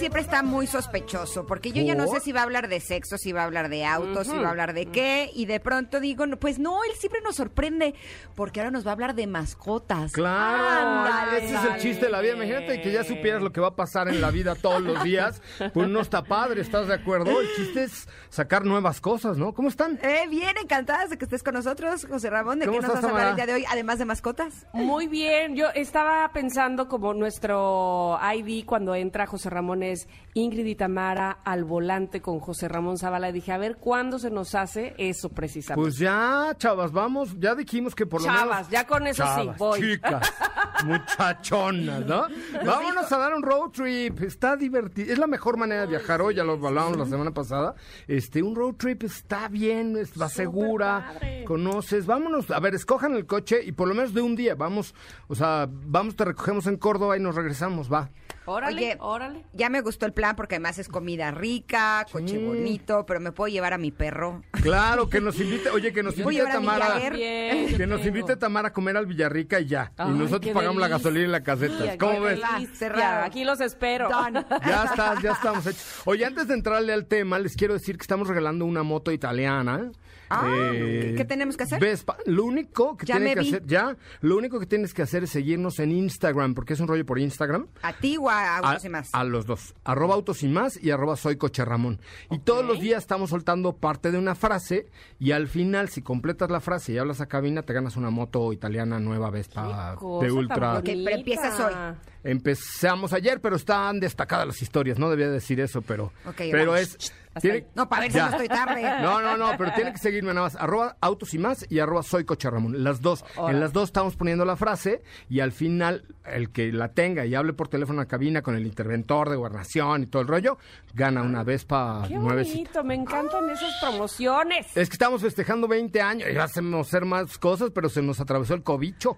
Siempre está muy sospechoso, porque yo ya no sé si va a hablar de sexo, si va a hablar de autos, si va a hablar de qué, y de pronto digo, no, pues no, él siempre nos sorprende, porque ahora nos va a hablar de mascotas. Claro, Ándale. ese es el chiste de la vida. Imagínate que ya supieras lo que va a pasar en la vida todos los días. Pues no está padre, ¿estás de acuerdo? El chiste es sacar nuevas cosas, ¿no? ¿Cómo están? Eh, bien, encantadas de que estés con nosotros, José Ramón. ¿De qué ¿Cómo nos vas a hablar el día de hoy, además de mascotas? Muy bien, yo estaba pensando como nuestro ID cuando entra José Ramón Ingrid y Tamara al volante con José Ramón Zavala. Dije, a ver, ¿cuándo se nos hace eso precisamente? Pues ya, chavas, vamos. Ya dijimos que por lo menos. Chavas, ya con eso sí, Chavas, voy. Chicas, muchachonas, ¿no? Vámonos a dar un road trip. Está divertido. Es la mejor manera de viajar hoy. Ya lo hablábamos la semana pasada. Este, un road trip está bien, es- va segura. Conoces. Vámonos. A ver, escojan el coche y por lo menos de un día. Vamos, o sea, vamos, te recogemos en Córdoba y nos regresamos. Va. Órale, Oye, órale. Ya me gustó el plan porque además es comida rica, coche bonito, pero me puedo llevar a mi perro. Claro, que nos invite, oye, que nos a invite a Tamara. Jagger. Bien, Que nos invite Tamara a comer al Villarrica y ya. Ay, y nosotros pagamos la gasolina y la caseta. ¿Cómo ves? delicia. Cerrado. Aquí los espero. Ya está, ya estamos hechos. Oye, antes de entrarle al tema, les quiero decir que estamos regalando una moto italiana. Ah, Eh, ¿qué- tenemos que hacer? Vespa. Lo único que Ya tienen me que vi. hacer, ya, lo único que tienes que hacer es seguirnos en Instagram, porque es un rollo por Instagram. A ti o a Autos A, y más. a los dos. Arroba autos y más y arroba soy coche Ramón. Y todos los días estamos soltando parte de una frase y al final, si completas la frase y hablas a cabina, te ganas una moto italiana nueva Vespa de ultra. Pero empiezas hoy. Empezamos ayer, pero están destacadas las historias. No debía decir eso, pero, Ok, pero vamos. es. Tiene-. No, para ver si no estoy tarde. No, no, no, pero tiene que seguirme nada más. Arroba autos y más y arroba soy coche Ramón. Las dos. En las dos estamos poniendo la frase y al final, el que la tenga y hable por teléfono a cabina con el interventor de gobernación y todo el rollo, gana una Vespa Qué nuevecita. bonito, me encantan esas promociones. Es que estamos festejando 20 años y hacemos hacer más cosas, pero se nos atravesó el cobicho.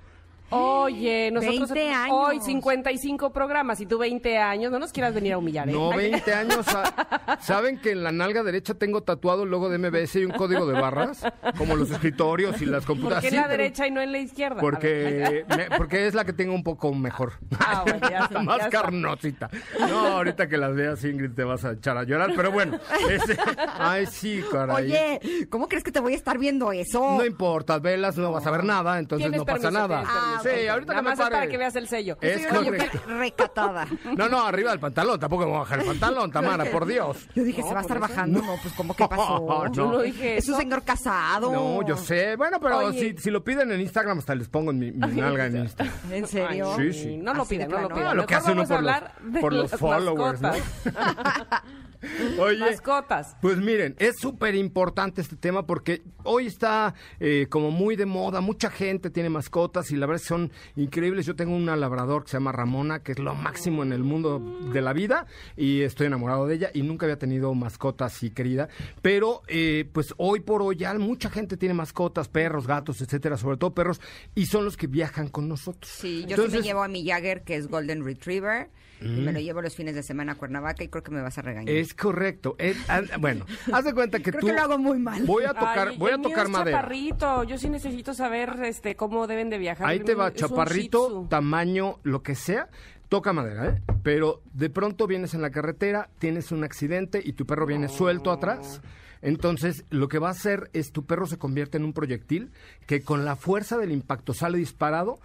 Oye, nosotros 20 años. hoy 55 programas y tú 20 años, no nos quieras venir a humillar, ¿eh? No, 20 años. sa- ¿Saben que en la nalga derecha tengo tatuado el logo de MBS y un código de barras? Como los escritorios y las ¿Por computadoras. qué en Sí, la pero- derecha y no en la izquierda? A Porque, me- porque es la que tengo un poco mejor. Ah, bueno, ya está, Más ya está. carnosita. No, ahorita que las veas, Ingrid, te vas a echar a llorar. Pero bueno, ese- ay, sí, caray. Oye, ¿cómo crees que te voy a estar viendo eso? No importa, velas, no vas a ver nada, entonces no pasa nada. permiso. Sí, ahorita Nada que me más es pare. para que veas el sello. Es una correcto. mujer recatada. No, no, arriba del pantalón, tampoco me voy a bajar el pantalón, Tamara, por Dios. Yo dije, ¿se va a estar bajando? No, pues ¿cómo que pasó? No. Yo no dije Es un señor casado. No, yo sé. Bueno, pero Oye. si, si lo piden en Instagram, hasta les pongo en mi, mi nalga en Instagram. ¿En serio? Sí, sí. No lo pidan, no lo pidan. Ah, lo que hace uno por los- hablar de por los las followers, ¿no? Mascotas. Oye, Mascotas. Pues miren, es súper importante este tema porque hoy está eh, como muy de moda, mucha gente tiene mascotas y la verdad son increíbles. Yo tengo una labrador que se llama Ramona, que es lo máximo en el mundo de la vida y estoy enamorado de ella y nunca había tenido mascotas así querida. Pero eh, pues hoy por hoy ya mucha gente tiene mascotas, perros, gatos, etcétera, sobre todo perros, y son los que viajan con nosotros. Sí, yo sí Entonces- me llevo a mi Jagger, que es Golden Retriever, y Mm. me lo llevo los fines de semana a Cuernavaca y creo que me vas a regañar. Es correcto. Es- ah, bueno, haz de cuenta que Creo tú. que lo hago muy mal. Voy a tocar, Ay, voy a tocar madera. chaparrito. Yo sí necesito saber este cómo deben de viajar. Ahí te va, chaparrito, tamaño, lo que sea. Toca madera, ¿eh? Pero de pronto vienes en la carretera, tienes un accidente y tu perro viene suelto atrás. Entonces, lo que va a hacer es tu perro se convierte en un proyectil que con la fuerza del impacto sale disparado,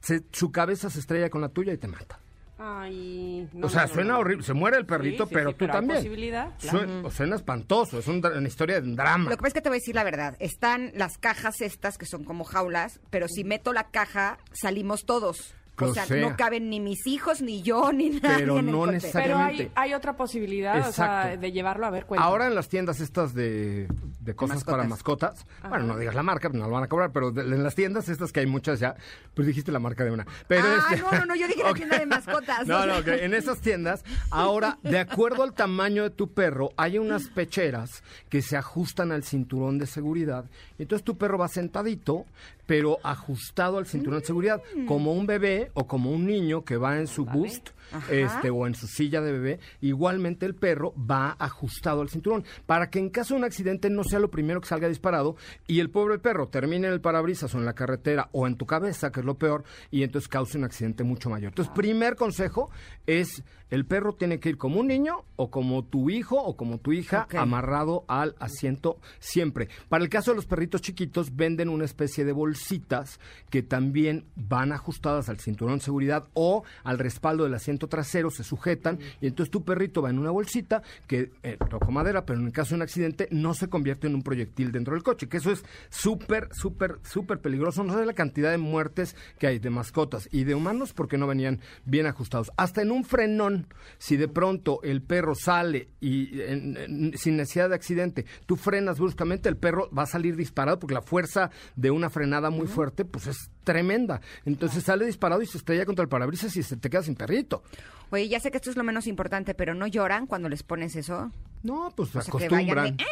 se- su cabeza se estrella con la tuya y te mata. Ay, no, o sea, no, no, suena no. horrible, se muere el perrito, Sí, sí, pero sí, tú pero también. posibilidad, claro. Suena espantoso, es un una historia de un drama. Lo que pasa es que te voy a decir la verdad. Están las cajas estas que son como jaulas, pero si meto la caja, salimos todos. O sea, sea. no caben ni mis hijos, ni yo, ni nadie. Pero en el no necesariamente. Pero hay, hay otra posibilidad, o sea, de llevarlo a ver cuenta. Ahora en las tiendas estas de, de cosas para mascotas, bueno, no digas la marca, no lo van a cobrar, pero de- en las tiendas estas que hay muchas ya, pues dijiste la marca de una. Pero ah, este- no, no, no, yo dije la tienda de mascotas. No, no, en esas tiendas, ahora, de acuerdo al tamaño de tu perro, hay unas pecheras que se ajustan al cinturón de seguridad. Entonces tu perro va sentadito, pero ajustado al cinturón de seguridad, Mm. como un bebé o como un niño que va en su boost. Este, o en su silla de bebé, igualmente el perro va ajustado al cinturón para que en caso de un accidente no sea lo primero que salga disparado y el pobre perro termine en el parabrisas o en la carretera o en tu cabeza, que es lo peor, y entonces cause un accidente mucho mayor. Entonces, primer consejo es el perro tiene que ir como un niño o como tu hijo o como tu hija amarrado al asiento siempre. Para el caso de los perritos chiquitos venden una especie de bolsitas que también van ajustadas al cinturón de seguridad o al respaldo del asiento trasero, se sujetan y entonces tu perrito va en una bolsita que eh, toco madera, pero en el caso de un accidente no se convierte en un proyectil dentro del coche, que eso es súper, súper, súper peligroso. No sé la cantidad de muertes que hay de mascotas y de humanos porque no venían bien ajustados. Hasta en un frenón, si de pronto el perro sale y en- en- sin necesidad de accidente, tú frenas bruscamente, el perro va a salir disparado porque la fuerza de una frenada muy fuerte, pues es tremenda. Entonces sale disparado y se estrella contra el parabrisas y se te queda sin perrito. Oye, ya sé que esto es lo menos importante, pero ¿no lloran cuando les pones eso? No, pues se acostumbran. de, "Eh,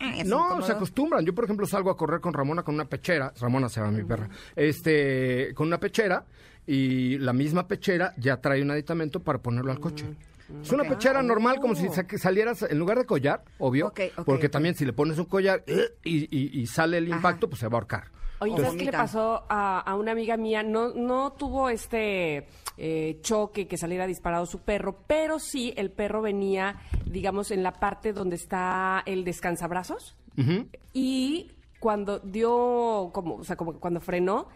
eh", es No, incómodo. se acostumbran. Yo, por ejemplo, salgo a correr con Ramona con una pechera. Ramona se llama mi perra. Este, con una pechera y la misma pechera ya trae un aditamento para ponerlo al coche. Es una pechera normal, como si sa- salieras en lugar de collar, obvio. Ok, ok, porque también si le pones un collar eh, y, y- y sale el impacto, pues se va a ahorcar. Oye, Entonces- ¿sabes qué le pasó a, a una amiga mía? No, no tuvo este eh, choque que saliera disparado su perro, pero sí el perro venía, digamos, en la parte donde está el descansabrazos y cuando dio, como, o sea, como que cuando frenó,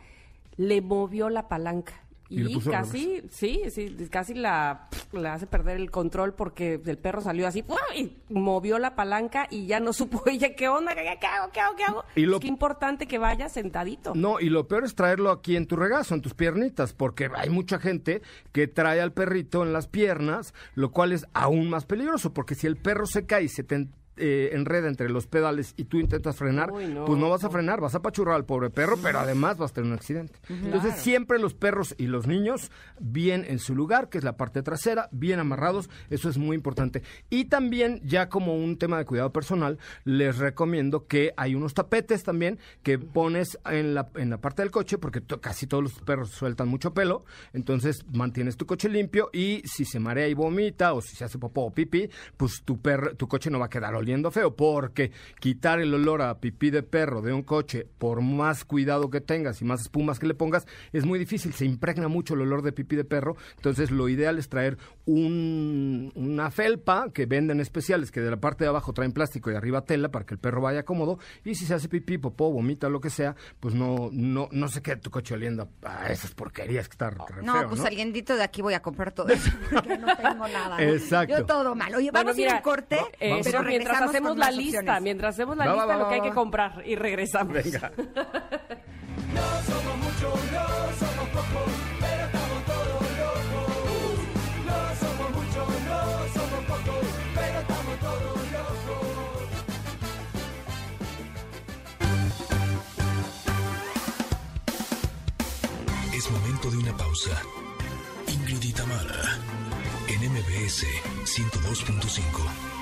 le movió la palanca. Y casi, sí, sí, casi la, la hace perder el control porque el perro salió así ¡pum! y movió la palanca y ya no supo ella qué onda, qué, qué hago, qué hago, qué hago. Y lo- Es que importante que vaya sentadito. No, y lo peor es traerlo aquí en tu regazo, en tus piernitas, porque hay mucha gente que trae al perrito en las piernas, lo cual es aún más peligroso, porque si el perro se cae y se te eh, enreda entre los pedales y tú intentas frenar, Uy, no. pues no vas a frenar, vas a apachurrar al pobre perro, pero además vas a tener un accidente. Entonces siempre los perros y los niños bien en su lugar, que es la parte trasera, bien amarrados, eso es muy importante. Y también ya como un tema de cuidado personal, les recomiendo que hay unos tapetes también que pones en la, en la parte del coche, porque casi todos los perros sueltan mucho pelo, entonces mantienes tu coche limpio y si se marea y vomita o si se hace popó o pipí, pues tu, perro, tu coche no va a quedar oliendo feo, porque quitar el olor a pipí de perro de un coche, por más cuidado que tengas y más espumas que le pongas, es muy difícil, se impregna mucho el olor de pipí de perro, entonces lo ideal es traer un- una felpa que venden especiales, que de la parte de abajo traen plástico y de arriba tela para que el perro vaya cómodo, y si se hace pipí, popó, vomita, lo que sea, pues no, no, no se quede tu coche oliendo a esas porquerías que está re No, feo, pues ¿no? saliendito de aquí voy a comprar todo eso, porque no tengo nada. ¿no? Exacto. Yo todo mal. Oye, Bueno, vamos a ir a corte, eh, pero eso, mientras hacemos la lista, opciones. mientras hacemos la va, lista va, va, lo que hay que comprar y regresamos. Venga. no somos muchos, no somos pocos, pero estamos todos locos. No somos muchos, no somos pocos, pero estamos todos locos. Es momento de una pausa. Ingrid Itamara, en MBS 102.5.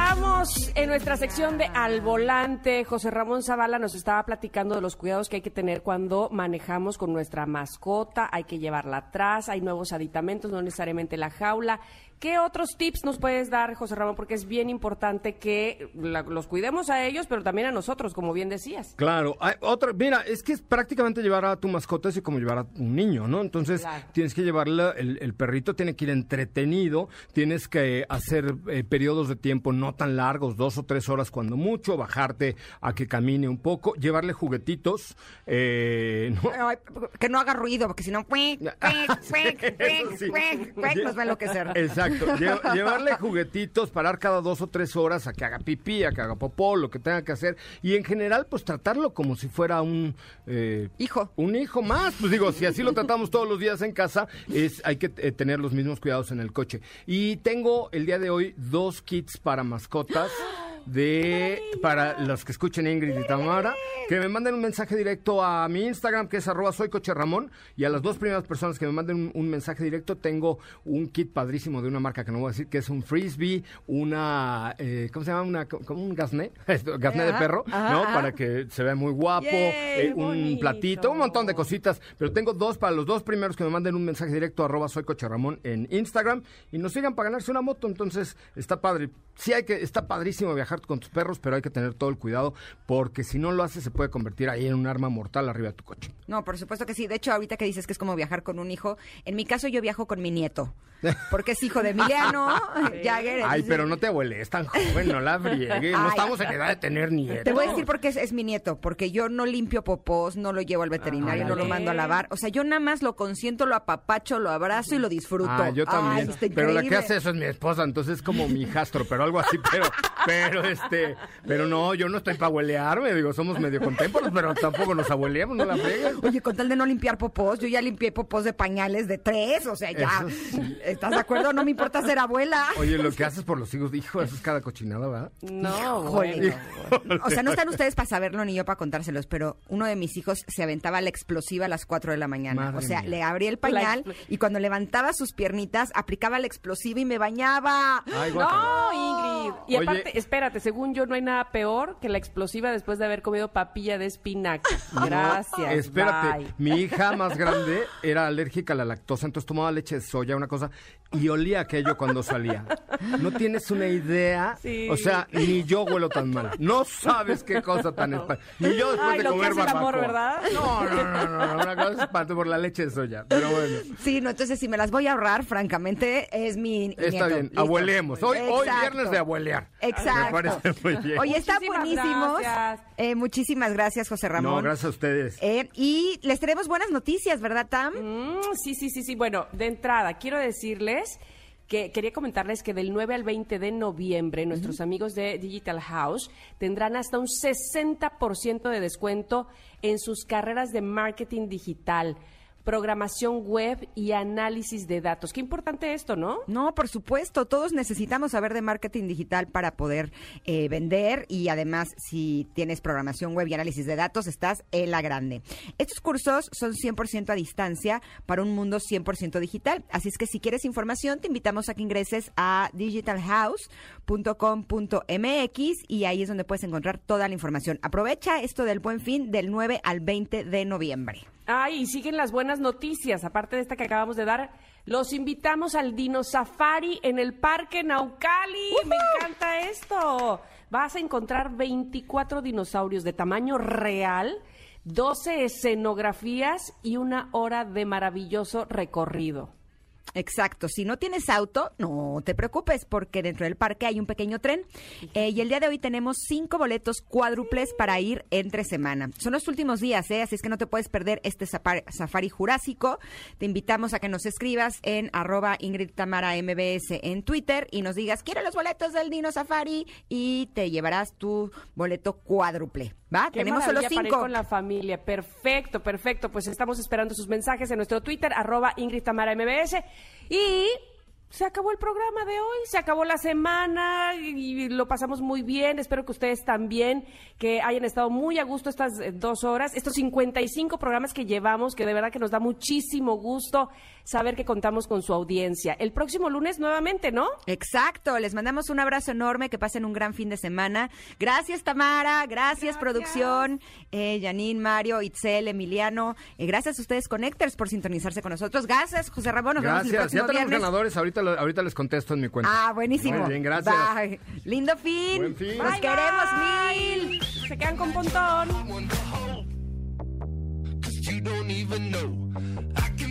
estamos en nuestra sección de Al Volante. José Ramón Zavala nos estaba platicando de los cuidados que hay que tener cuando manejamos con nuestra mascota. Hay que llevarla atrás, hay nuevos aditamentos, no necesariamente la jaula. ¿Qué otros tips nos puedes dar, José Ramón? Porque es bien importante que la- los cuidemos a ellos, pero también a nosotros, como bien decías. Claro, hay otra, mira, es que es prácticamente llevar a tu mascota así como llevar a un niño, ¿no? Entonces Claro. tienes que llevarla, el, el perrito tiene que ir entretenido, tienes que hacer eh, periodos de tiempo no tan largos, dos o tres horas cuando mucho, bajarte a que camine un poco, llevarle juguetitos, eh, ¿no? Ay, que no haga ruido, porque si no, nos va a enloquecer. Exacto. Lle- llevarle juguetitos, parar cada dos o tres horas a que haga pipí, a que haga popó, lo que tenga que hacer. Y en general, pues tratarlo como si fuera un... eh, Hijo. Un hijo más. Pues digo, si así lo tratamos todos los días en casa, es hay que eh, tener los mismos cuidados en el coche. Y tengo el día de hoy dos kits para mascotas mascotas. De para los que escuchen Ingrid y Tamara, que me manden un mensaje directo a mi Instagram, que es arroba soy coche Ramón, y a las dos primeras personas que me manden un, un mensaje directo, tengo un kit padrísimo de una marca que no voy a decir, que es un frisbee, una, eh, ¿cómo se llama? Una, como un gasné, gasné de perro, ajá, ¿no? ajá. Para que se vea muy guapo, Yay, eh, un bonito. platito, un montón de cositas, pero tengo dos para los dos primeros que me manden un mensaje directo arroba soy coche Ramón en Instagram y nos sigan para ganarse una moto, entonces está padre. Sí hay que, está padrísimo viajar con tus perros, pero hay que tener todo el cuidado porque si no lo haces se puede convertir ahí en un arma mortal arriba de tu coche. No, por supuesto que sí. De hecho, ahorita que dices que es como viajar con un hijo, en mi caso yo viajo con mi nieto, porque es hijo de Emiliano Jagger. Ay, entonces- pero no te abueles, tan joven, no la friegues, no Ay. estamos en edad de tener nietos. Te voy a decir por qué es, es mi nieto, porque yo no limpio popós, no lo llevo al veterinario, no lo mando a lavar. O sea, yo nada más lo consiento, lo apapacho, lo abrazo y lo disfruto. Ah, yo también. pero la que hace eso es mi esposa, entonces es como mi hijastro, pero algo así, pero, pero este, pero no, yo no estoy para abuelearme, digo, somos medio contemporáneos, pero tampoco nos abueleamos, no la fregues. Oye, con tal de no limpiar popós, yo ya limpié popós de pañales de tres, o sea, ya. Eso ¿Estás de acuerdo? No me importa ser abuela. Oye, lo que haces por los hijos, hijo, eso es cada cochinada, ¿verdad? No, bueno. O sea, no están ustedes para saberlo ni yo para contárselos, pero uno de mis hijos se aventaba la explosiva a las 4 de la mañana. Madre o sea, mía. le abría el pañal y cuando levantaba sus piernitas, aplicaba la explosiva y me bañaba. Ay. No, Ingrid. Y Oye. aparte, espérate, según yo no hay nada peor que la explosiva después de haber comido papilla de espinaca. Gracias. Espérate, bye. mi hija más grande era alérgica a la lactosa, entonces tomaba leche de soya, una cosa, y olía aquello cuando salía. No tienes una idea, Sí. o sea, ni yo huelo tan mal. No sabes qué cosa tan espantosa. Ni yo después Ay, de lo que comer hace el amor. ¿verdad? No, no, no, no, no, una cosa espantosa por la leche de soya, pero bueno. Sí, no, entonces si me las voy a ahorrar, francamente, es mi Está nieto. bien, Listo. abuelemos. Hoy, hoy viernes de abuelear. Exacto. Me parece muy bien. Oye, está gracias. Eh, muchísimas gracias, José Ramón. No, gracias a ustedes. Eh, y les tenemos buenas noticias, ¿verdad, Tam? Mm, sí, sí, sí, sí. Bueno, de entrada, quiero decirles que quería comentarles que del 9 al 20 de noviembre nuestros amigos de Digital House tendrán hasta un 60% de descuento en sus carreras de marketing digital, programación web y análisis de datos. Qué importante esto, ¿no? No, por supuesto, todos necesitamos saber de marketing digital para poder eh, vender y además si tienes programación web y análisis de datos, estás en la grande. Estos cursos son 100% a distancia para un mundo 100% digital, así es que si quieres información te invitamos a que ingreses a digitalhouse.com.mx y ahí es donde puedes encontrar toda la información. Aprovecha esto del buen fin del 9 al 20 de noviembre. Ay, siguen las buenas noticias. Aparte de esta que acabamos de dar, los invitamos al Dino Safari en el Parque Naucali. Me encanta esto. Vas a encontrar 24 dinosaurios de tamaño real, 12 escenografías y una hora de maravilloso recorrido. Exacto, si no tienes auto, no te preocupes porque dentro del parque hay un pequeño tren eh, y el día de hoy tenemos cinco boletos cuádruples para ir entre semana. Son los últimos días, ¿eh? así es que no te puedes perder este safari, jurásico. Te invitamos a que nos escribas en arroba Ingrid Tamara MBS en Twitter y nos digas, quiero los boletos del Dino Safari y te llevarás tu boleto cuádruple. ¿Va? Qué tenemos solo maravilla para ir cinco. con la familia. Perfecto, perfecto. Pues estamos esperando sus mensajes en nuestro Twitter, arroba Ingrid Tamara MBS. Y se acabó el programa de hoy, se acabó la semana y, y lo pasamos muy bien. Espero que ustedes también, que hayan estado muy a gusto estas eh, dos horas, estos 55 programas que llevamos, que de verdad que nos da muchísimo gusto saber que contamos con su audiencia. El próximo lunes nuevamente, ¿no? Exacto, les mandamos un abrazo enorme, que pasen un gran fin de semana. Gracias Tamara, gracias, producción, eh, Janine, Mario, Itzel, Emiliano. Eh, gracias a ustedes Connectors por sintonizarse con nosotros. Gracias José Ramón, nos vemos el Gracias. próximo Ya tenemos viernes. ganadores. Ahorita, ahorita les contesto en mi cuenta. Ah, buenísimo. Muy bien, gracias. Bye. Lindo fin. Buen fin. Nos Bye, queremos bye. mil. Se quedan con Pontón. You don't even know. I can